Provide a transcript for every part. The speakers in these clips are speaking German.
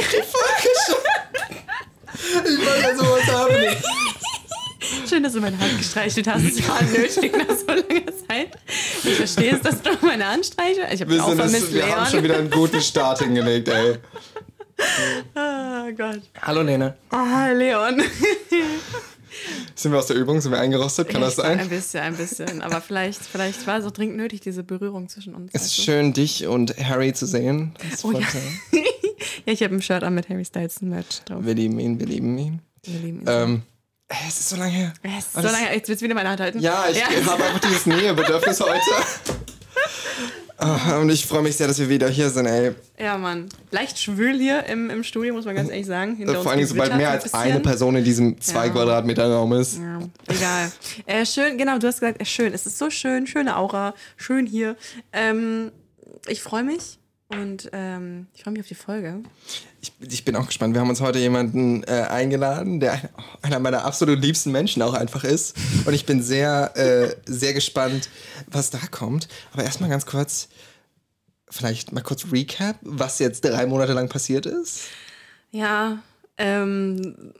die Folge schon. Ich wollte ja sowas haben. Schön, dass du meine Hand gestreichelt hast. Es war nötig nach so langer Zeit. Ich verstehe es, dass du meine Hand streichelst. Ich habe Wir, auch vermisst, es, wir haben Leon. schon wieder einen guten Start hingelegt, ey. Oh Gott. Hallo, Lene. Ah, Leon. Sind wir aus der Übung? Sind wir eingerostet? Kann das Ein sein? bisschen, ein bisschen. Aber vielleicht, vielleicht war es auch dringend nötig, diese Berührung zwischen uns. Es ist du? schön, dich und Harry zu sehen. Das Oh ja. ja, ich habe ein Shirt an mit Harry Styles Merch drauf. Wir lieben ihn, wir lieben ihn. Wir lieben ihn. Ähm, ey, es ist so lange her. es ist so lange, jetzt willst du wieder meine Hand halten. Ja, ich habe einfach dieses Nähebedürfnis heute. Ah, Und ich freue mich sehr, dass wir wieder hier sind, ey. Ja, Mann. Leicht schwül hier im, im Studio, muss man ganz ehrlich sagen. Hinter Vor allen Dingen, sobald mehr ein als bisschen. eine Person in diesem zwei Ja. Quadratmeter Raum ist. Ja, egal. Äh, schön, genau, du hast gesagt, äh, schön. Es ist so schön, schöne Aura, schön hier. Ähm, ich freue mich und ähm, ich freue mich auf die Folge. Ich, ich bin auch gespannt. Wir haben uns heute jemanden äh, eingeladen, der ein- einer meiner absolut liebsten Menschen auch einfach ist. Und ich bin sehr, äh, sehr gespannt, was da kommt. Aber erstmal ganz kurz, vielleicht mal kurz Recap, was jetzt drei Monate lang passiert ist. Ja, ähm,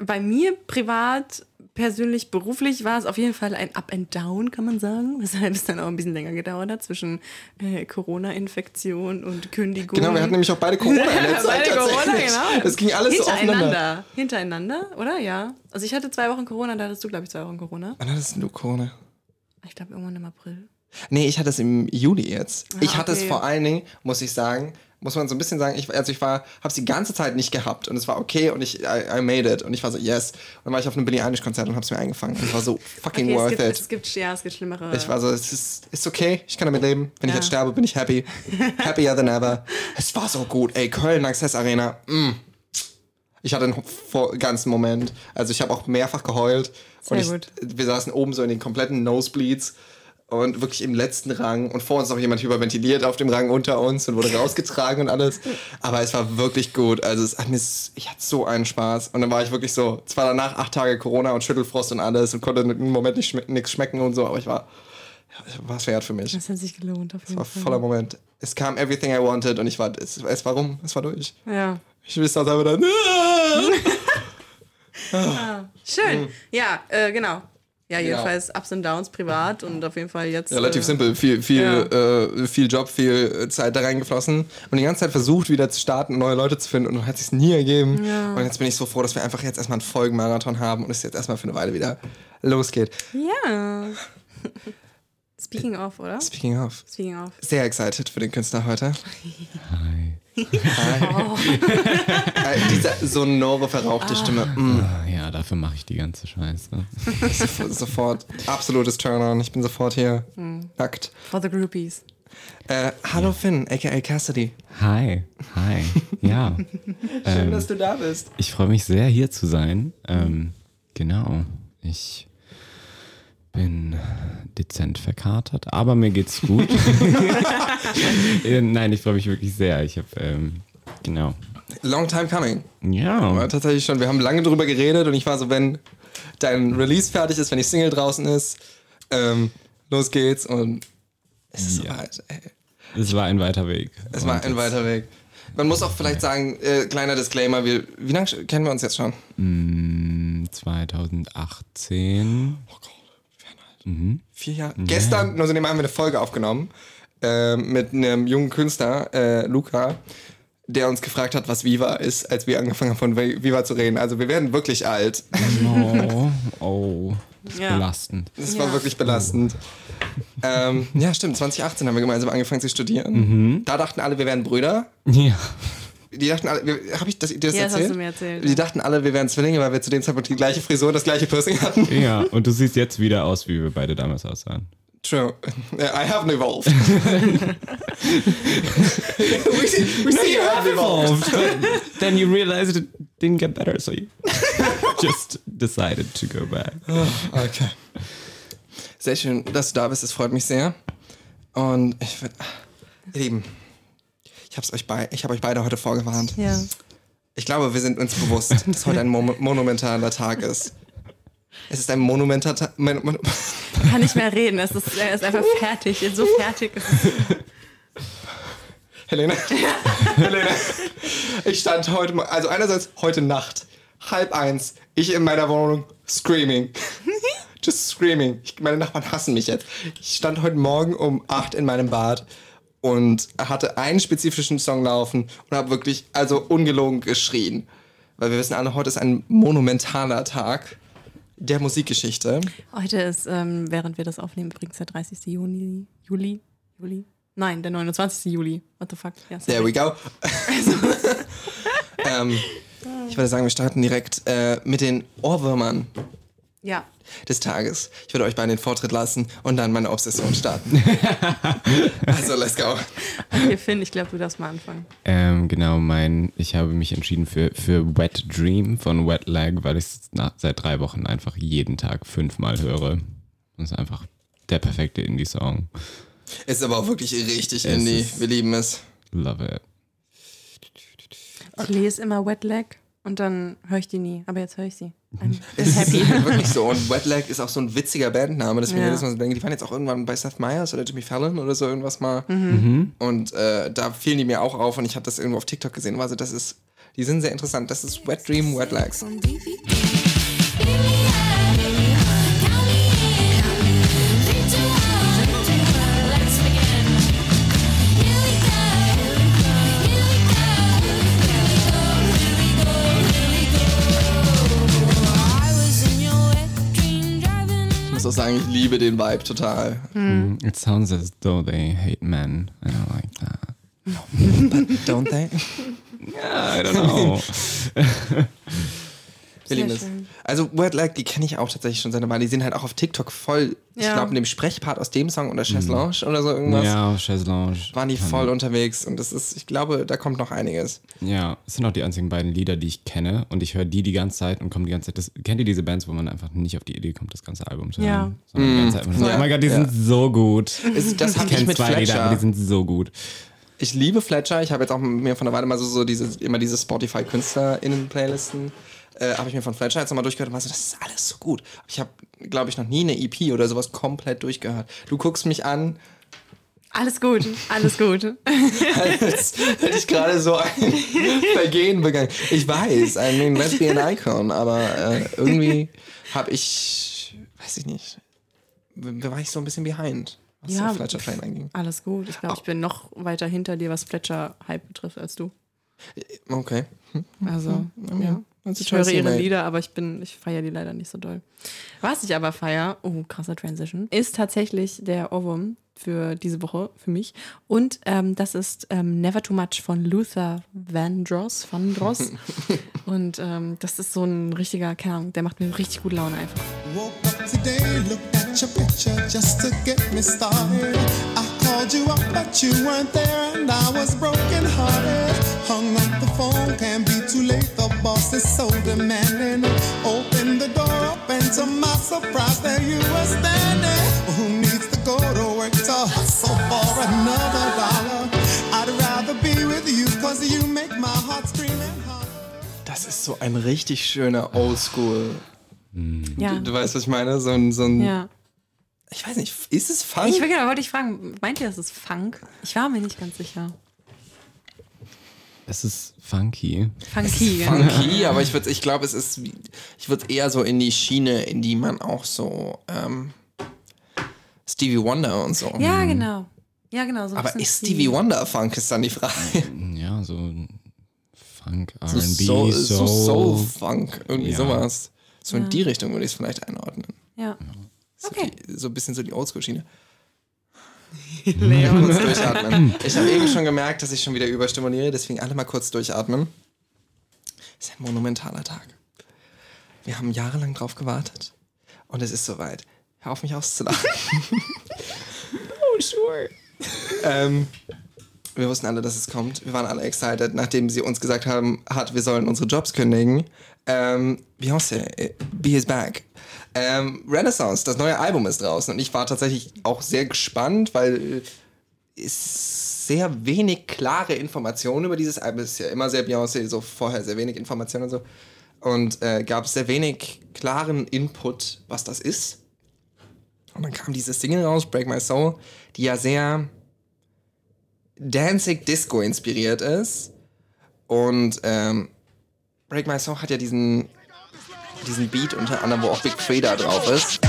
bei mir privat, persönlich, beruflich war es auf jeden Fall ein Up and Down, kann man sagen. Weshalb es dann auch ein bisschen länger gedauert hat zwischen äh, Corona-Infektion und Kündigung. Genau, wir hatten nämlich auch beide Corona in der Zeit Beide Corona, genau. Es ging alles so aufeinander. Hintereinander. Hintereinander, oder? Ja. Also ich hatte zwei Wochen Corona, da hattest du, glaube ich, zwei Wochen Corona. Wann hattest du Corona? Ich glaube, irgendwann im April. Nee, ich hatte es im Juli jetzt. ich hatte es okay. vor allen Dingen, muss ich sagen, muss man so ein bisschen sagen, ich, also ich war, habe es die ganze Zeit nicht gehabt und es war okay und ich, I, I made it und ich war so, yes. Und dann war ich auf einem Billie Eilish Konzert und habe es mir eingefangen und es war so fucking Okay, es worth gibt, it. es gibt, ja, es gibt schlimmere. Ich war so, es ist, ist okay, ich kann damit leben. Wenn ich Ja. jetzt sterbe, bin ich happy. Happier than ever. Es war so gut. Ey, Köln, Access Arena. Mm. Ich hatte einen ganzen Moment. Also ich habe auch mehrfach geheult. Sehr und ich, gut. Wir saßen oben so in den kompletten Nosebleeds und wirklich im letzten Rang. Und vor uns noch jemand hyperventiliert auf dem Rang unter uns und wurde rausgetragen und alles. Aber es war wirklich gut. Also es hat mir, s- ich hatte so einen Spaß. Und dann war ich wirklich so, zwar danach acht Tage Corona und Schüttelfrost und alles und konnte im Moment nicht schme nichts schmecken und so, aber ich war, war es wert für mich. das hat sich gelohnt, auf jeden war Fall. voller Moment. Es kam everything I wanted und ich war, es, es war rum, es war durch. Ja. Ich wusste auch selber dann. Schön. Ja, äh, genau. Ja, jedenfalls Ups und Downs privat und auf jeden Fall jetzt. Relativ äh, simpel, viel, viel, Ja. äh, viel Job, viel Zeit da reingeflossen und die ganze Zeit versucht, wieder zu starten, neue Leute zu finden und dann hat sich nie ergeben. Ja. Und jetzt bin ich so froh, dass wir einfach jetzt erstmal einen Folgenmarathon haben und es jetzt erstmal für eine Weile wieder losgeht. Ja. Speaking of, oder? Speaking of, Speaking of. sehr excited für den Künstler heute. Hi. Äh, diese sonore, verrauchte Stimme. Mm. Ah, ja, dafür mache ich die ganze Scheiße. Sofort, sofort absolutes Turn-on. Ich bin sofort hier nackt. For the groupies. Äh, hallo Finn, aka Cassidy. Hi. Hi. Ja. Schön, ähm, dass du da bist. ich freue mich sehr, hier zu sein. Ähm, genau. Ich bin dezent verkatert, aber mir geht's gut. Äh, Nein, ich freue mich wirklich sehr. Ich habe, ähm, genau. Long time coming. Ja. War tatsächlich schon. Wir haben lange drüber geredet und ich war so, wenn dein Release fertig ist, wenn die Single draußen ist, ähm, los geht's und es ist Ja. soweit. Ey. Es war ein weiter Weg. Es war ein weiter Weg. Man muss auch vielleicht sagen, äh, kleiner Disclaimer, wir, wie lange kennen wir uns jetzt schon? Mm, 2018. Vier Jahre. Gestern, nur so nebenbei, haben wir eine Folge aufgenommen äh, mit einem jungen Künstler, äh, Luca, der uns gefragt hat, was Viva ist, als wir angefangen haben von Viva zu reden. Also wir werden wirklich alt. Oh, oh. Das ist Ja. belastend. Das Ja. war wirklich belastend. ähm, ja, stimmt. 2018 haben wir gemeinsam angefangen zu studieren. Da dachten alle, wir wären Brüder. Ja. Die dachten alle, habe ich das, dir das Ja, das erzählt? hast du mir erzählt, Die ja. dachten alle, wir wären Zwillinge, weil wir zu dem Zeitpunkt die gleiche Frisur und das gleiche Piercing hatten. Ja, und du siehst jetzt wieder aus, wie wir beide damals aussahen. True. I haven't evolved. we, see, we see you have evolved. Then you realized it didn't get better, so you just decided to go back. Okay. Sehr schön, dass du da bist. Es freut mich sehr. Und ich würde, ihr Lieben, ich habe euch, bei, ich hab euch beide heute vorgewarnt. Ja. Ich glaube, wir sind uns bewusst, dass heute ein Mo monumentaler Tag ist. Es ist ein monumentaler Tag. Mon Man kann nicht mehr reden. Es ist, er ist einfach fertig. Er so fertig. Es ist- Helene, Helene, ich stand heute also einerseits heute Nacht, halb eins, ich in meiner Wohnung, screaming. Just screaming. Ich, meine Nachbarn hassen mich jetzt. Ich stand heute Morgen um acht in meinem Bad und hatte einen spezifischen Song laufen und habe wirklich, also ungelogen geschrien. Weil wir wissen alle, heute ist ein monumentaler Tag der Musikgeschichte. Heute ist, ähm, während wir das aufnehmen, übrigens der 30. Juni, Juli, Juli? Nein, der 29. Juli. What the fuck? Ja, sorry. There we go. ähm, ich würde sagen, wir starten direkt äh, mit den Ohrwürmern ja. des Tages. Ich würde euch beiden den Vortritt lassen und dann meine Obsession starten. also, let's go. Okay, Finn, ich glaube, du darfst mal anfangen. Ähm, genau, mein, ich habe mich entschieden für, für Wet Dream von Wet Leg, weil ich es seit drei Wochen einfach jeden Tag fünfmal höre. Das ist einfach der perfekte Indie-Song. Ist aber auch wirklich richtig Es Indie. Wir lieben es. Love it. Ich lese immer Wet Leg und dann höre ich die nie. Aber jetzt höre ich sie. I'm Es ist happy. halt wirklich so. Und Wet Leg ist auch so ein witziger Bandname. Deswegen Ja. jedes Mal so denke, die waren jetzt auch irgendwann bei Seth Meyers oder Jimmy Fallon oder so irgendwas mal. Mhm. Und äh, da fielen die mir auch auf und ich habe das irgendwo auf TikTok gesehen. Also das ist, die sind sehr interessant. Das ist Wet Dream, Wet Muss auch sagen, ich liebe den Vibe total. It sounds as though they hate men. I don't like that. Don't they? I don't know. Schön. Also Wet Leg, die kenne ich auch tatsächlich schon seit einer Weile. Die sind halt auch auf TikTok voll, ich Ja. glaube, in dem Sprechpart aus dem Song oder Chaise Lounge oder so irgendwas. ja, Chaise Lounge. Waren die voll unterwegs und das ist, ich glaube, da kommt noch einiges. Ja, es sind auch die einzigen beiden Lieder, die ich kenne und ich höre die die ganze Zeit und komme die ganze Zeit. Das, kennt ihr diese Bands, wo man einfach nicht auf die Idee kommt, das ganze Album zu Ja. hören? Sondern die ganze Zeit so, Ja. oh mein Gott, die Ja. sind so gut. Ist, das Ich kenne mit zwei Lieder, aber Fletcher. die sind so gut. Ich liebe Fletcher. Ich habe jetzt auch mir von der Weile mal so, so diese, immer diese Spotify-KünstlerInnen-Playlisten. Äh, habe ich mir von Fletcher jetzt nochmal durchgehört und war so, das ist alles so gut. Ich habe, glaube ich, noch nie eine EP oder sowas komplett durchgehört. Du guckst mich an, Alles gut, alles gut. als hätte ich gerade so ein Vergehen begangen. Ich weiß, I mean, let's be an icon, aber äh, irgendwie habe ich, weiß ich nicht, war ich so ein bisschen behind, was Ja. so Fletcher-Fan anging. Alles gut. Ich glaube, ich bin noch weiter hinter dir, was Fletcher-Hype betrifft, als du. Okay. Also, ja. That's a Ich höre ihre made. Lieder, aber ich bin, ich feiere die leider nicht so doll. Was ich aber feiere, oh, krasser Transition, ist tatsächlich der Ohrwurm für diese Woche, für mich. Und ähm, das ist ähm, Never Too Much von Luther Vandross. Vandross. Und ähm, das ist so ein richtiger Kern, der macht mir richtig gute Laune einfach. Woke up today, looked at your picture just to get me started. I called you up, but you weren't there, and I was broken hearted. Hung up the phone, can't be too late. The boss is so demanding. Opened the door up, and to my surprise, there you were standing. Who needs to go to work to hustle for another dollar? I'd rather be with you, cause you make my heart scream and holler. Das ist so ein richtig schöner Oldschool. Ja. Du, du weißt, was ich meine? So ein, so ein ja. Ich weiß nicht, ist es Funk? Ich will genau, wollte ich fragen, meint ihr, das ist Funk? Ich war mir nicht ganz sicher. Es ist funky. Funky, genau. funky, aber ich würde, ich glaube, es ist, ich würde eher so in die Schiene, in die man auch so ähm, Stevie Wonder und so. Ja, genau. Ja, genau. So aber ist Stevie Wonder Funk ist dann die Frage. Ja, so Funk, So R&B, Soul, Soul. so Soul Funk, irgendwie Ja. sowas. So in Ja. die Richtung würde ich es vielleicht einordnen. Ja. So, Okay. die, so ein bisschen so die Oldschool-Schiene. Leon. Kurz durchatmen. Ich habe eben schon gemerkt, dass ich schon wieder überstimuliere, deswegen alle mal kurz durchatmen. Es ist ein monumentaler Tag. Wir haben jahrelang drauf gewartet und es ist soweit. Hör auf mich auszulachen. oh, sure. ähm, wir wussten alle, dass es kommt. Wir waren alle excited, nachdem sie uns gesagt haben, hat, wir sollen unsere Jobs kündigen. Ähm, Beyoncé, äh, Be Is Back. Ähm, Renaissance, das neue Album ist draußen und ich war tatsächlich auch sehr gespannt, weil es sehr wenig klare Informationen über dieses Album Es ist ja immer sehr Beyoncé, so vorher sehr wenig Informationen und so. Und äh, gab sehr wenig klaren Input, was das ist. Und dann kam diese Single raus, Break My Soul, die ja sehr Danzig Disco inspiriert ist. Und ähm, Break My Soul hat ja diesen, diesen Beat unter anderem, wo auch Big Freda drauf ist.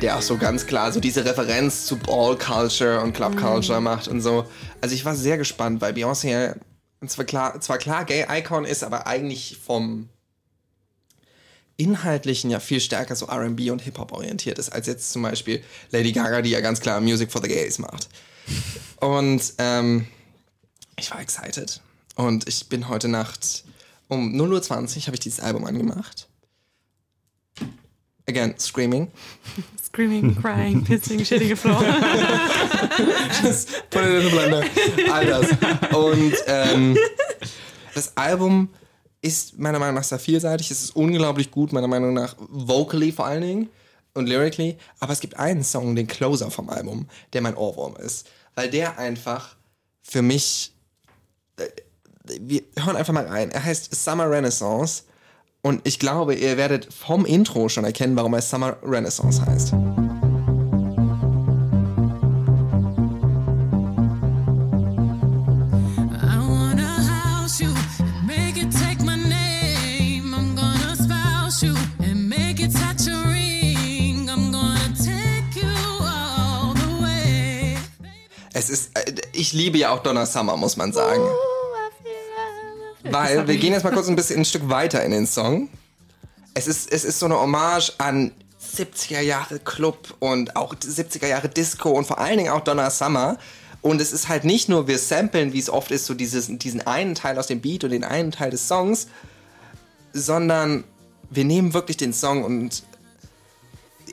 Der auch so ganz klar so diese Referenz zu Ball Culture und Club Culture macht und so. Also ich war sehr gespannt, weil Beyoncé zwar klar, zwar klar Gay Icon ist, aber eigentlich vom Inhaltlichen ja viel stärker so RB und Hip-Hop orientiert ist, als jetzt zum Beispiel Lady Gaga, die ja ganz klar Music for the Gays macht. Und ähm, ich war excited. Und ich bin heute Nacht um 0.20 Uhr habe ich dieses Album angemacht. Again, Screaming. Screaming, crying, pissing, shitting the floor. Put it in the blender. All das. Und ähm, das Album ist meiner Meinung nach sehr vielseitig. Es ist unglaublich gut, meiner Meinung nach, vocally vor allen Dingen und lyrically. Aber es gibt einen Song, den Closer vom Album, der mein Ohrwurm ist. Weil der einfach für mich. äh, Wir hören einfach mal rein. Er heißt Summer Renaissance. Und ich glaube, ihr werdet vom Intro schon erkennen, warum er Summer Renaissance heißt. Ich liebe ja auch Donna Summer, muss man sagen. Weil wir gehen jetzt mal kurz ein bisschen ein Stück weiter in den Song. Es ist, es ist so eine Hommage an 70er Jahre Club und auch 70er Jahre Disco und vor allen Dingen auch Donna Summer. Und es ist halt nicht nur, wir samplen, wie es oft ist, so dieses, diesen einen Teil aus dem Beat und den einen Teil des Songs, sondern wir nehmen wirklich den Song und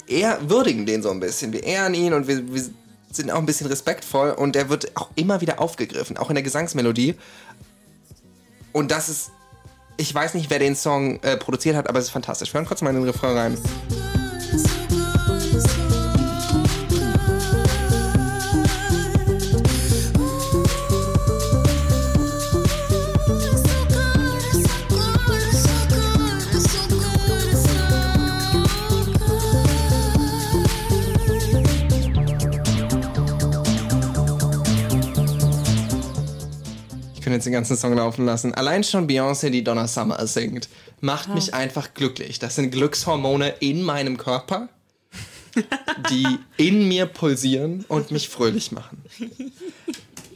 eher würdigen den so ein bisschen. Wir ehren ihn und wir, wir sind auch ein bisschen respektvoll und der wird auch immer wieder aufgegriffen, auch in der Gesangsmelodie. Und das ist, ich weiß nicht, wer den Song äh, produziert hat, aber es ist fantastisch. Wir hören kurz mal in den Refrain rein. Jetzt den ganzen Song laufen lassen. Allein schon Beyoncé, die Donna Summer singt, macht mich einfach glücklich. Das sind Glückshormone in meinem Körper, die in mir pulsieren und mich fröhlich machen.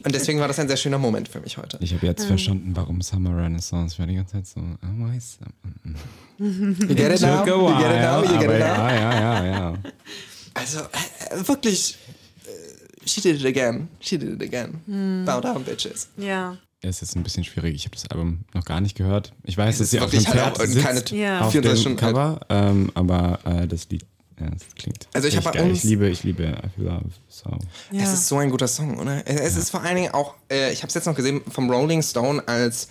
Und deswegen war das ein sehr schöner Moment für mich heute. Ich habe jetzt verstanden, warum Summer Renaissance. Ich war die ganze Zeit so, oh, why summer? You get it now? You get it now? You get it now? ja, ja, ja, ja. Also, äh, wirklich, äh, she did it again. She did it again. Bow down, bitches. ja. Ist ein bisschen schwierig. Ich habe das Album noch gar nicht gehört. Ich weiß, dass ist sie auf dem halt Pferd auch sitzt, Ja. auf 34 dem. Cover, ähm, aber äh, das Lied, ja, das klingt Also ich hab echt bei geil. uns- Ich liebe, ich liebe I Feel Love. So. ja. Es ist so ein guter Song, oder? Es es ist vor allen Dingen auch, äh, ich habe es jetzt noch gesehen, vom Rolling Stone als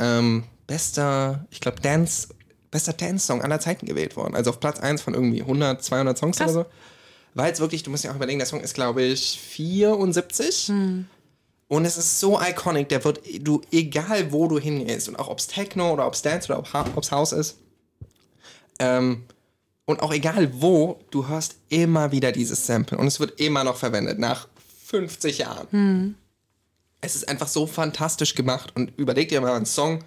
ähm, bester, ich glaube, Dance, bester Dance-Song aller Zeiten gewählt worden. Also auf Platz 1 von irgendwie 100, 200 Songs Krass. oder so. Weil es wirklich, du musst ja auch überlegen, der Song ist, glaube ich, 74. Und es ist so iconic, der wird, du, egal wo du hingehst, und auch ob es Techno oder ob es Dance oder ob es House ist, ähm, und auch egal wo, du hörst immer wieder dieses Sample und es wird immer noch verwendet, nach 50 Jahren. Es ist einfach so fantastisch gemacht und überleg dir mal einen Song,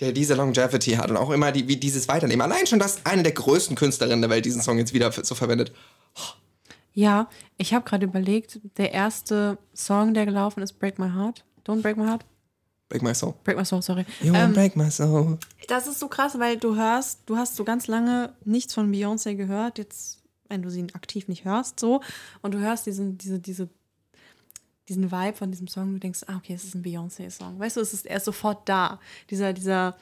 der diese Longevity hat und auch immer die, wie dieses Weiternehmen. Allein schon, dass eine der größten Künstlerinnen der Welt diesen Song jetzt wieder so verwendet. Ja, ich habe gerade überlegt, der erste Song, der gelaufen ist, Break My Heart. Don't Break My Heart. Break my soul. Break My Soul, sorry. You Ähm, break my soul. das ist so krass, weil du hörst, du hast so ganz lange nichts von Beyoncé gehört, jetzt, wenn du sie aktiv nicht hörst, so, und du hörst diesen, diese, diese, diesen Vibe von diesem Song, du denkst, ah, okay, es ist ein Beyoncé-Song. Weißt du, es ist, er ist sofort da. Dieser, dieser,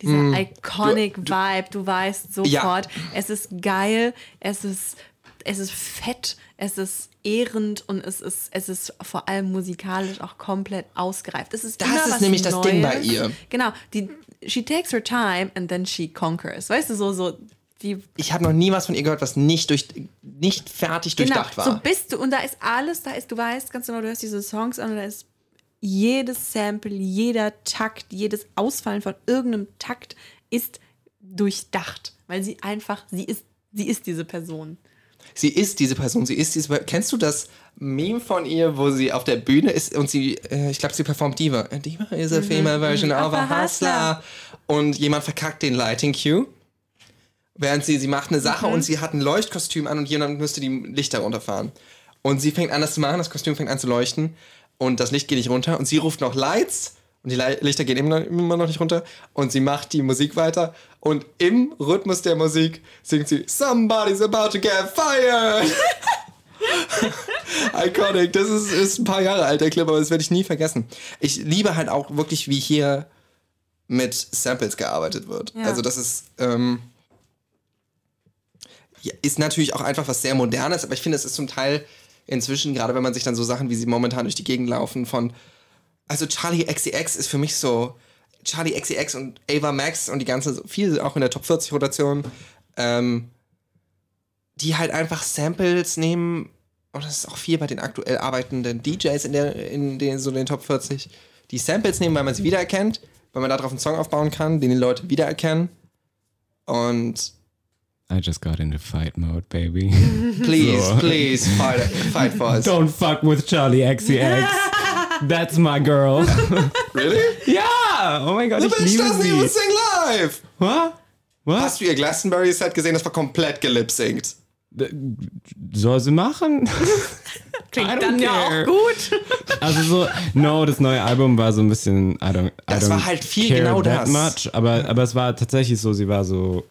dieser iconic Vibe, du weißt sofort, es ist geil, es ist, es ist fett, es ist ehrend und es ist, es ist vor allem musikalisch auch komplett ausgereift. Es ist Das ist nämlich das Neues. Ding bei ihr. Genau, die, she takes her time and then she conquers. Weißt du, so, so, die, Ich habe noch nie was von ihr gehört, was nicht, durch, nicht fertig genau, durchdacht war. so bist du und da ist alles, da ist, du weißt ganz genau, du hörst diese Songs an und da ist jedes Sample, jeder Takt, jedes Ausfallen von irgendeinem Takt ist durchdacht, weil sie einfach, sie ist, sie ist diese Person. Sie ist diese Person, sie ist diese. Kennst du das Meme von ihr, wo sie auf der Bühne ist und sie, äh, ich glaube, sie performt Diva. Diva is a female version of a hustler. Und jemand verkackt den Lighting Cue. Während sie, sie macht eine Sache und sie hat ein Leuchtkostüm an und jemand müsste die Lichter runterfahren. Und sie fängt an, das zu machen, das Kostüm fängt an zu leuchten und das Licht geht nicht runter und sie ruft noch Lights und die Lichter gehen immer noch, nicht runter und sie macht die Musik weiter und im Rhythmus der Musik singt sie Somebody's about to get fired. Iconic, das ist, ist ein paar Jahre alt, der Clip, aber das werde ich nie vergessen. Ich liebe halt auch wirklich, wie hier mit Samples gearbeitet wird. Ja. Also das ist, ähm, ist natürlich auch einfach was sehr Modernes, aber ich finde, es ist zum Teil inzwischen, gerade wenn man sich dann so Sachen, wie sie momentan durch die Gegend laufen, von, also Charlie XCX ist für mich so, Charlie XCX und Ava Max und die ganze, so viel auch in der Top 40 Rotation, ähm, die halt einfach Samples nehmen, und das ist auch viel bei den aktuell arbeitenden DJs in, der, in den, so den Top 40, die Samples nehmen, weil man sie wiedererkennt, weil man darauf einen Song aufbauen kann, den die Leute wiedererkennen. Und I just got into fight mode, baby. please, So. please, fight, fight for us. Don't fuck with Charlie XCX. That's my girl. Really? ja! Oh mein Gott, ich bitch liebe doesn't even sie. sing live! Was? Was? Hast du ihr Glastonbury-Set gesehen? Das war komplett gelipsingt. Soll sie machen? Klingt I don't dann ja care. auch gut. Also so, no, das neue Album war so ein bisschen, I don't, I Das don't war halt viel care genau that das. much, aber, aber es war tatsächlich so, sie war so,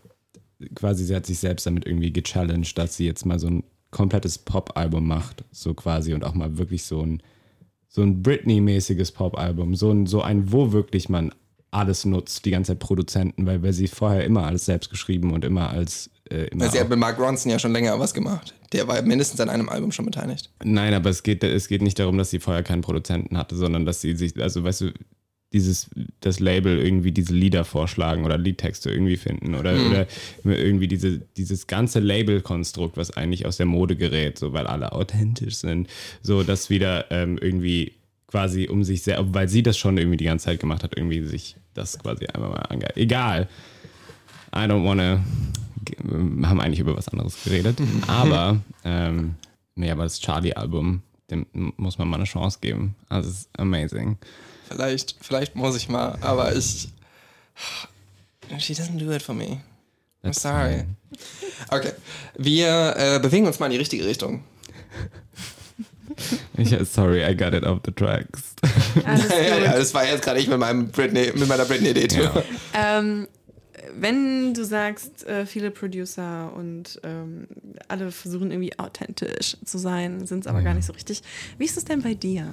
quasi, sie hat sich selbst damit irgendwie gechallenged, dass sie jetzt mal so ein komplettes Pop-Album macht, so quasi, und auch mal wirklich so ein, so ein Britney-mäßiges Pop-Album, so ein, so ein, wo wirklich man alles nutzt, die ganze Zeit Produzenten, weil, weil sie vorher immer alles selbst geschrieben und immer als, äh, immer Sie hat mit Mark Ronson ja schon länger was gemacht. Der war mindestens an einem Album schon beteiligt. Nein, aber es geht, es geht nicht darum, dass sie vorher keinen Produzenten hatte, sondern dass sie sich, also weißt du, dieses, das Label irgendwie diese Lieder vorschlagen oder Liedtexte irgendwie finden oder, oder irgendwie diese, dieses ganze Label-Konstrukt, was eigentlich aus der Mode gerät, so weil alle authentisch sind, so das wieder ähm, irgendwie quasi um sich sehr, weil sie das schon irgendwie die ganze Zeit gemacht hat, irgendwie sich das quasi einmal mal ange... Egal. I don't wanna. Wir haben eigentlich über was anderes geredet. Aber, ähm, nee, aber das Charlie-Album, dem muss man mal eine Chance geben. Also, es ist amazing. Vielleicht, vielleicht muss ich mal, aber ich. She doesn't do it for me. I'm sorry. Okay. Wir äh, bewegen uns mal in die richtige Richtung. Ich, sorry, I got it off the tracks. Alles Ja, ja, das war jetzt gerade ich mit, meinem Britney, mit meiner Britney-Idee. Ja. Ähm, wenn du sagst, äh, viele Producer und ähm, alle versuchen irgendwie authentisch zu sein, sind es aber gar nicht so richtig. Wie ist es denn bei dir?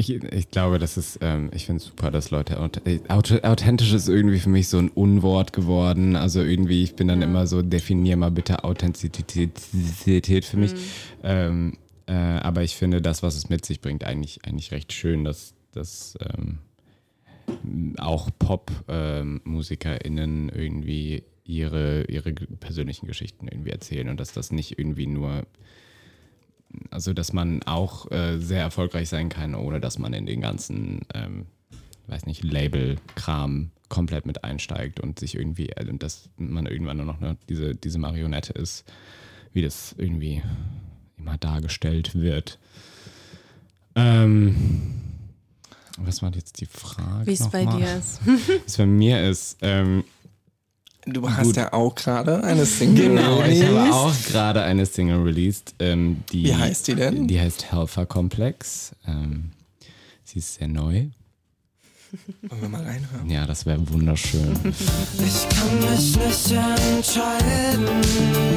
Ich, ich glaube, das ist, ähm, ich finde es super, dass Leute, äh, auth- authentisch ist irgendwie für mich so ein Unwort geworden. Also irgendwie, ich bin dann immer so, definier mal bitte Authentizität für mich. Ähm, äh, aber ich finde das, was es mit sich bringt, eigentlich, eigentlich recht schön, dass, dass ähm, auch Pop-MusikerInnen irgendwie ihre, ihre persönlichen Geschichten irgendwie erzählen und dass das nicht irgendwie nur also dass man auch äh, sehr erfolgreich sein kann, ohne dass man in den ganzen, ähm, weiß nicht, Label-Kram komplett mit einsteigt und sich irgendwie, äh, dass man irgendwann nur noch eine, diese, diese Marionette ist, wie das irgendwie immer dargestellt wird. Ähm, was war jetzt die Frage? Wie es bei nochmal? dir ist? Wie es bei mir ist. Ähm, Du hast ja auch gerade eine Single. Genau, ich habe released. auch gerade eine Single released. Ähm, die, Wie heißt die denn? Die heißt Helfer Complex. Ähm, sie ist sehr neu. Wollen wir mal reinhören? Ja, das wäre wunderschön. Ich kann mich nicht entscheiden,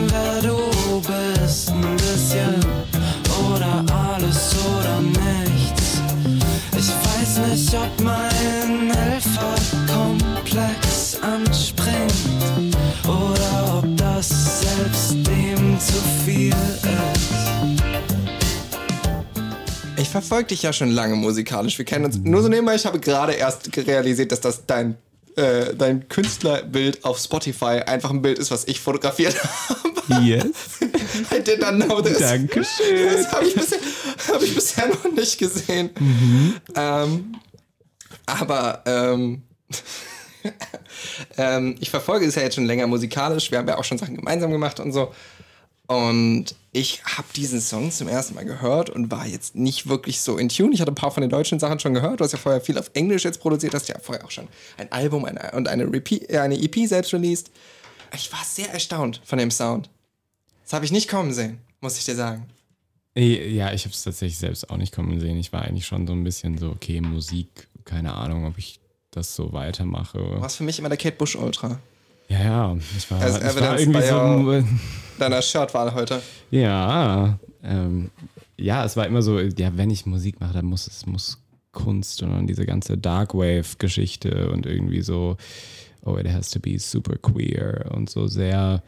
wer du bist. Ein bisschen oder alles oder nichts. Ich weiß nicht, ob mein Helferkomplex anspringt oder ob das selbst dem zu viel ist. Ich verfolge dich ja schon lange musikalisch. Wir kennen uns nur so nebenbei. Ich habe gerade erst realisiert, dass das dein, äh, dein Künstlerbild auf Spotify einfach ein Bild ist, was ich fotografiert habe. Yes. I did not know this. Dankeschön. Das habe ich, bisher- hab ich bisher noch nicht gesehen. Ähm, aber ähm, ähm, ich verfolge es ja jetzt schon länger musikalisch. Wir haben ja auch schon Sachen gemeinsam gemacht und so. Und ich habe diesen Song zum ersten Mal gehört und war jetzt nicht wirklich so in Tune. Ich hatte ein paar von den deutschen Sachen schon gehört. Du hast ja vorher viel auf Englisch jetzt produziert, hast ja vorher auch schon ein Album eine, und eine, Repeat, äh, eine EP selbst released. Ich war sehr erstaunt von dem Sound. Das habe ich nicht kommen sehen, muss ich dir sagen. Ja, ich habe es tatsächlich selbst auch nicht kommen sehen. Ich war eigentlich schon so ein bisschen so, okay, Musik, keine Ahnung, ob ich das so weitermache. Du warst für mich immer der Kate Bush Ultra. Ja, ja, ich war, As ich war irgendwie so. your- Deiner Shirtwahl heute. Ja, ähm, ja, es war immer so, ja, wenn ich Musik mache, dann muss es muss Kunst und dann diese ganze Darkwave-Geschichte und irgendwie so, oh, it has to be super queer und so sehr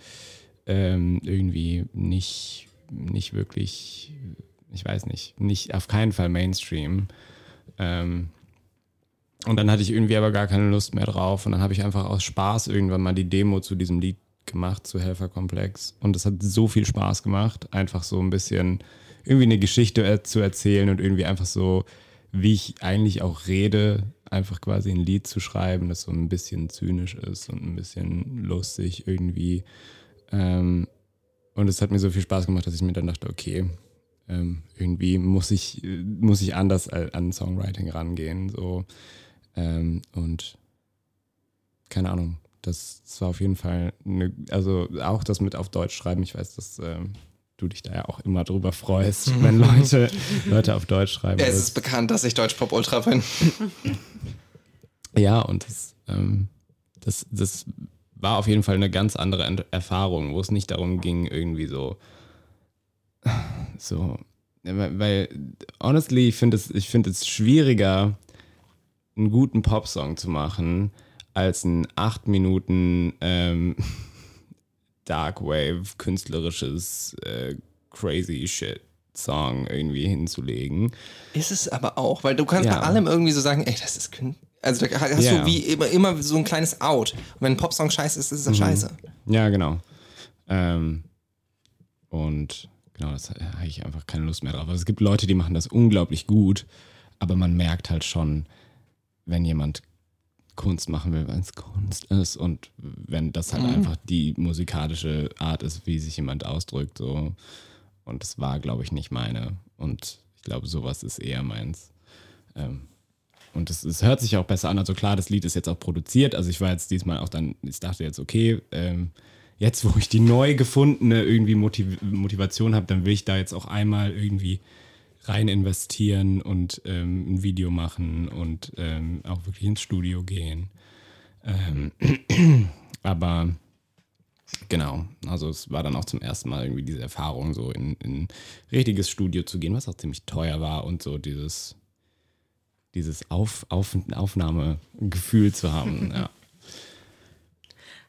ähm, irgendwie nicht, nicht wirklich, ich weiß nicht, nicht auf keinen Fall Mainstream. Ähm, und dann hatte ich irgendwie aber gar keine Lust mehr drauf. Und dann habe ich einfach aus Spaß irgendwann mal die Demo zu diesem Lied gemacht, zu Helferkomplex. Und es hat so viel Spaß gemacht, einfach so ein bisschen irgendwie eine Geschichte zu erzählen und irgendwie einfach so, wie ich eigentlich auch rede, einfach quasi ein Lied zu schreiben, das so ein bisschen zynisch ist und ein bisschen lustig irgendwie. Ähm, und es hat mir so viel Spaß gemacht, dass ich mir dann dachte, okay, ähm, irgendwie muss ich, äh, muss ich anders an Songwriting rangehen. So. Ähm, und keine Ahnung, das, das war auf jeden Fall, eine, also auch das mit auf Deutsch schreiben. Ich weiß, dass ähm, du dich da ja auch immer drüber freust, wenn Leute, Leute auf Deutsch schreiben. Ja, es ist bekannt, dass ich Deutschpop-Ultra bin. Ja, und das, ähm, das, das war auf jeden Fall eine ganz andere Ent- Erfahrung, wo es nicht darum ging, irgendwie so, so, weil honestly, ich finde es, ich finde es schwieriger, einen guten Popsong zu machen, als ein acht Minuten ähm, Darkwave, künstlerisches, äh, crazy shit Song irgendwie hinzulegen. Ist es aber auch, weil du kannst Ja. bei allem irgendwie so sagen, ey, das ist Also da hast Ja. du wie immer, immer so ein kleines Out. Und wenn ein Popsong scheiße ist, ist es Mhm. scheiße. Ja, genau. Ähm, und genau, das da habe ich einfach keine Lust mehr drauf. Also es gibt Leute, die machen das unglaublich gut, aber man merkt halt schon, wenn jemand Kunst machen will, wenn es Kunst ist und wenn das halt einfach die musikalische Art ist, wie sich jemand ausdrückt, so. Und das war, glaube ich, nicht meine. Und ich glaube, sowas ist eher meins. Ähm, und es, es hört sich auch besser an. Also klar, das Lied ist jetzt auch produziert. Also ich war jetzt diesmal auch dann, ich dachte jetzt, okay, ähm, jetzt wo ich die neu gefundene irgendwie Motiv Motivation habe, dann will ich da jetzt auch einmal irgendwie rein investieren und ähm, ein Video machen und ähm, auch wirklich ins Studio gehen. Ähm, aber genau, also es war dann auch zum ersten Mal irgendwie diese Erfahrung, so in, in ein richtiges Studio zu gehen, was auch ziemlich teuer war und so dieses dieses Auf, Auf, Aufnahmegefühl zu haben. Ja.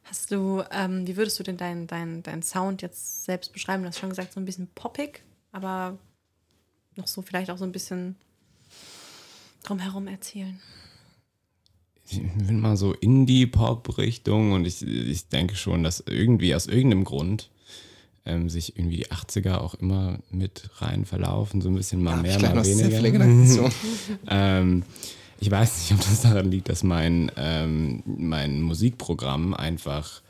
Hast du, ähm, wie würdest du denn deinen dein, dein Sound jetzt selbst beschreiben? Du hast schon gesagt, so ein bisschen poppig, aber noch so vielleicht auch so ein bisschen drumherum erzählen. Ich bin mal so Indie-Pop-Richtung und ich, ich denke schon, dass irgendwie aus irgendeinem Grund ähm, sich irgendwie die 80er auch immer mit rein verlaufen, so ein bisschen mal mehr, ich gleich mal weniger. Ähm, ich weiß nicht, ob das daran liegt, dass mein, ähm, mein Musikprogramm einfach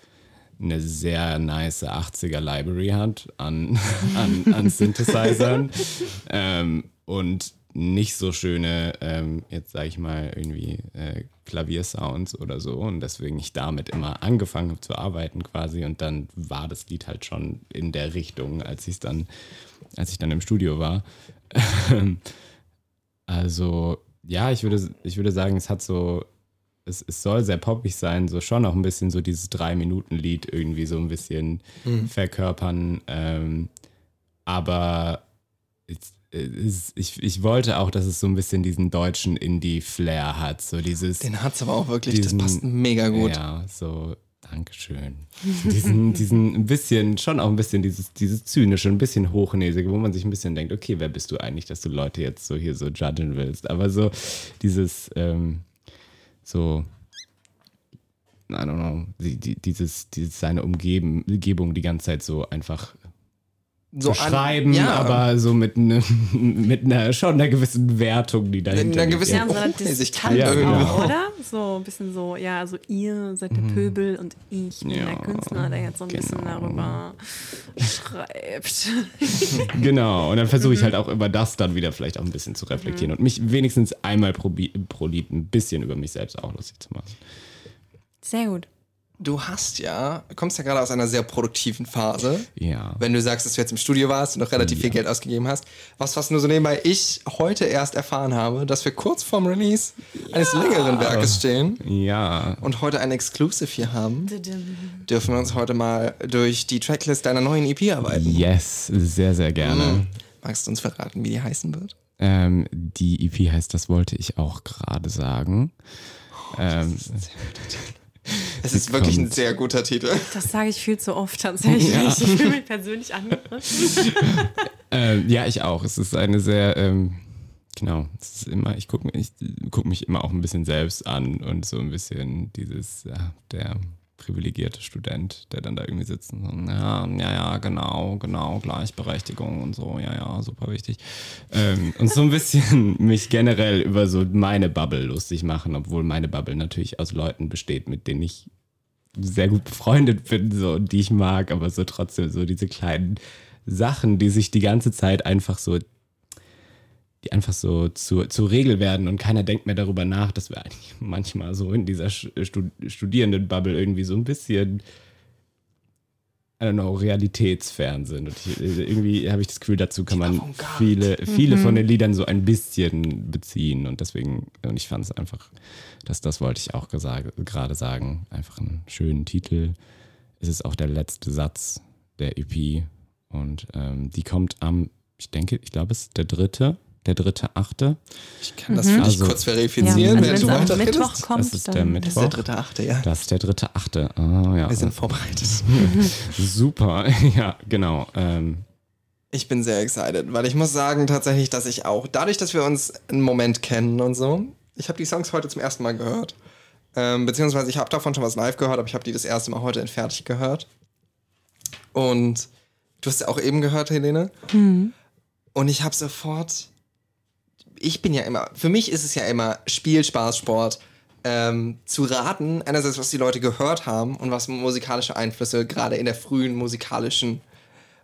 eine sehr nice 80er Library hat an, an, an Synthesizern ähm, und nicht so schöne, ähm, jetzt sage ich mal, irgendwie äh, Klaviersounds oder so. Und deswegen ich damit immer angefangen habe zu arbeiten quasi. Und dann war das Lied halt schon in der Richtung, als ich dann, als ich dann im Studio war. Also, ja, ich würde, ich würde sagen, es hat so, es, es soll sehr poppig sein, so schon auch ein bisschen so dieses Drei-Minuten-Lied irgendwie so ein bisschen verkörpern. Ähm, aber es, es, ich, ich wollte auch, dass es so ein bisschen diesen deutschen Indie-Flair hat. So dieses. Den hat's aber auch wirklich, diesen- das passt mega gut. Ja, so, Dankeschön. diesen, diesen ein bisschen, schon auch ein bisschen dieses, dieses zynische, ein bisschen hochnäsige, wo man sich ein bisschen denkt, okay, wer bist du eigentlich, dass du Leute jetzt so hier so judgen willst? Aber so dieses, ähm, so, I don't know, die, die, dieses, dieses seine Umgeben, Umgebung die ganze Zeit so einfach so an- beschreiben, ja. aber so mit, ne, mit einer schon einer gewissen Wertung, die dahinter In einer gewissen- Ja, Distanz irgendwie. auch, oder? So ein bisschen so, ja, also ihr seid der Pöbel und ich bin Ja, der Künstler, der jetzt so ein bisschen genau. darüber schreibt. Genau, und dann versuche Mhm. ich halt auch über das dann wieder vielleicht auch ein bisschen zu reflektieren und mich wenigstens einmal pro, pro Lied ein bisschen über mich selbst auch lustig zu machen. Sehr gut. Du hast ja, kommst ja gerade aus einer sehr produktiven Phase. Ja. Wenn du sagst, dass du jetzt im Studio warst und noch relativ viel Geld ausgegeben hast. Was, was nur so nebenbei ich heute erst erfahren habe, dass wir kurz vorm Release eines längeren Werkes stehen Ja. und heute ein Exclusive hier haben, dürfen wir uns heute mal durch die Tracklist deiner neuen EP arbeiten. Yes, sehr, sehr gerne. Mhm. Magst du uns verraten, wie die heißen wird? Ähm, die EP heißt, das wollte ich auch gerade sagen. ähm, Es ist wirklich ein sehr guter Titel. Das sage ich viel zu oft tatsächlich. Ich fühle mich persönlich angegriffen. ähm, ja, ich auch. Es ist eine sehr, ähm, genau, es ist immer, ich gucke ich guck mich immer auch ein bisschen selbst an und so ein bisschen dieses, ja, der privilegierte Student, der dann da irgendwie sitzt und so, ja, ja, ja, genau, genau, Gleichberechtigung und so, ja, ja, super wichtig. Ähm, und so ein bisschen mich generell über so meine Bubble lustig machen, obwohl meine Bubble natürlich aus Leuten besteht, mit denen ich sehr gut befreundet bin, so, und die ich mag, aber so trotzdem so diese kleinen Sachen, die sich die ganze Zeit einfach so, die einfach so zur, zur Regel werden und keiner denkt mehr darüber nach, dass wir eigentlich manchmal so in dieser Stud Studierendenbubble irgendwie so ein bisschen, I don't know, realitätsfern sind. Und ich, irgendwie habe ich das Gefühl, dazu kann man viele, viele von den Liedern so ein bisschen beziehen. Und deswegen, und ich fand es einfach, das, das wollte ich auch gerade sagen, einfach einen schönen Titel. Es ist auch der letzte Satz der EP. Und ähm, die kommt am, ich denke, ich glaube, es ist der dritte, der dritte, achte. Ich kann das für dich Also- kurz Ja, verifizieren, also während wenn du weiterredest. Mittwoch kommt, Das ist der Mittwoch. Das ist der dritte Achte, ja. Das ist der dritte, achte. Ah, ja. Wir sind vorbereitet. Super, ja, genau. Ähm, Ich bin sehr excited, weil ich muss sagen tatsächlich, dass ich auch, dadurch, dass wir uns einen Moment kennen und so, ich habe die Songs heute zum ersten Mal gehört. Ähm, beziehungsweise ich habe davon schon was live gehört, aber ich habe die das erste Mal heute in fertig gehört. Und du hast ja auch eben gehört, Helene. Und ich habe sofort, ich bin ja immer, für mich ist es ja immer Spiel, Spaß, Sport. Ähm, zu raten, einerseits, was die Leute gehört haben und was musikalische Einflüsse gerade in der frühen musikalischen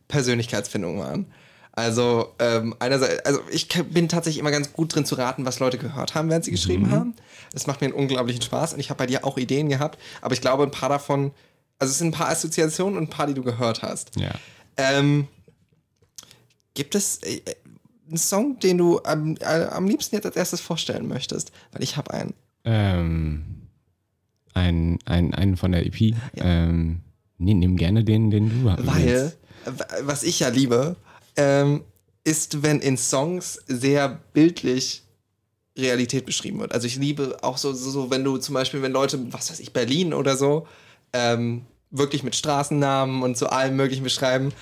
Persönlichkeitsfindung waren. Also, ähm, einerseits, also ich bin tatsächlich immer ganz gut drin zu raten, was Leute gehört haben, während sie geschrieben haben. Das macht mir einen unglaublichen Spaß und ich habe bei dir auch Ideen gehabt, aber ich glaube, ein paar davon, also es sind ein paar Assoziationen und ein paar, die du gehört hast. ja. Ähm, gibt es äh, einen Song, den du am, äh, am liebsten jetzt als erstes vorstellen möchtest? Weil ich habe einen. Ähm, ein, ein, einen von der EP. Ähm, nee, nimm gerne den, den du hast. Weil, w- was ich ja liebe, ähm, ist, wenn in Songs sehr bildlich Realität beschrieben wird. Also ich liebe auch so, so, so wenn du zum Beispiel, wenn Leute, was weiß ich, Berlin oder so, ähm, wirklich mit Straßennamen und so allem möglichen beschreiben.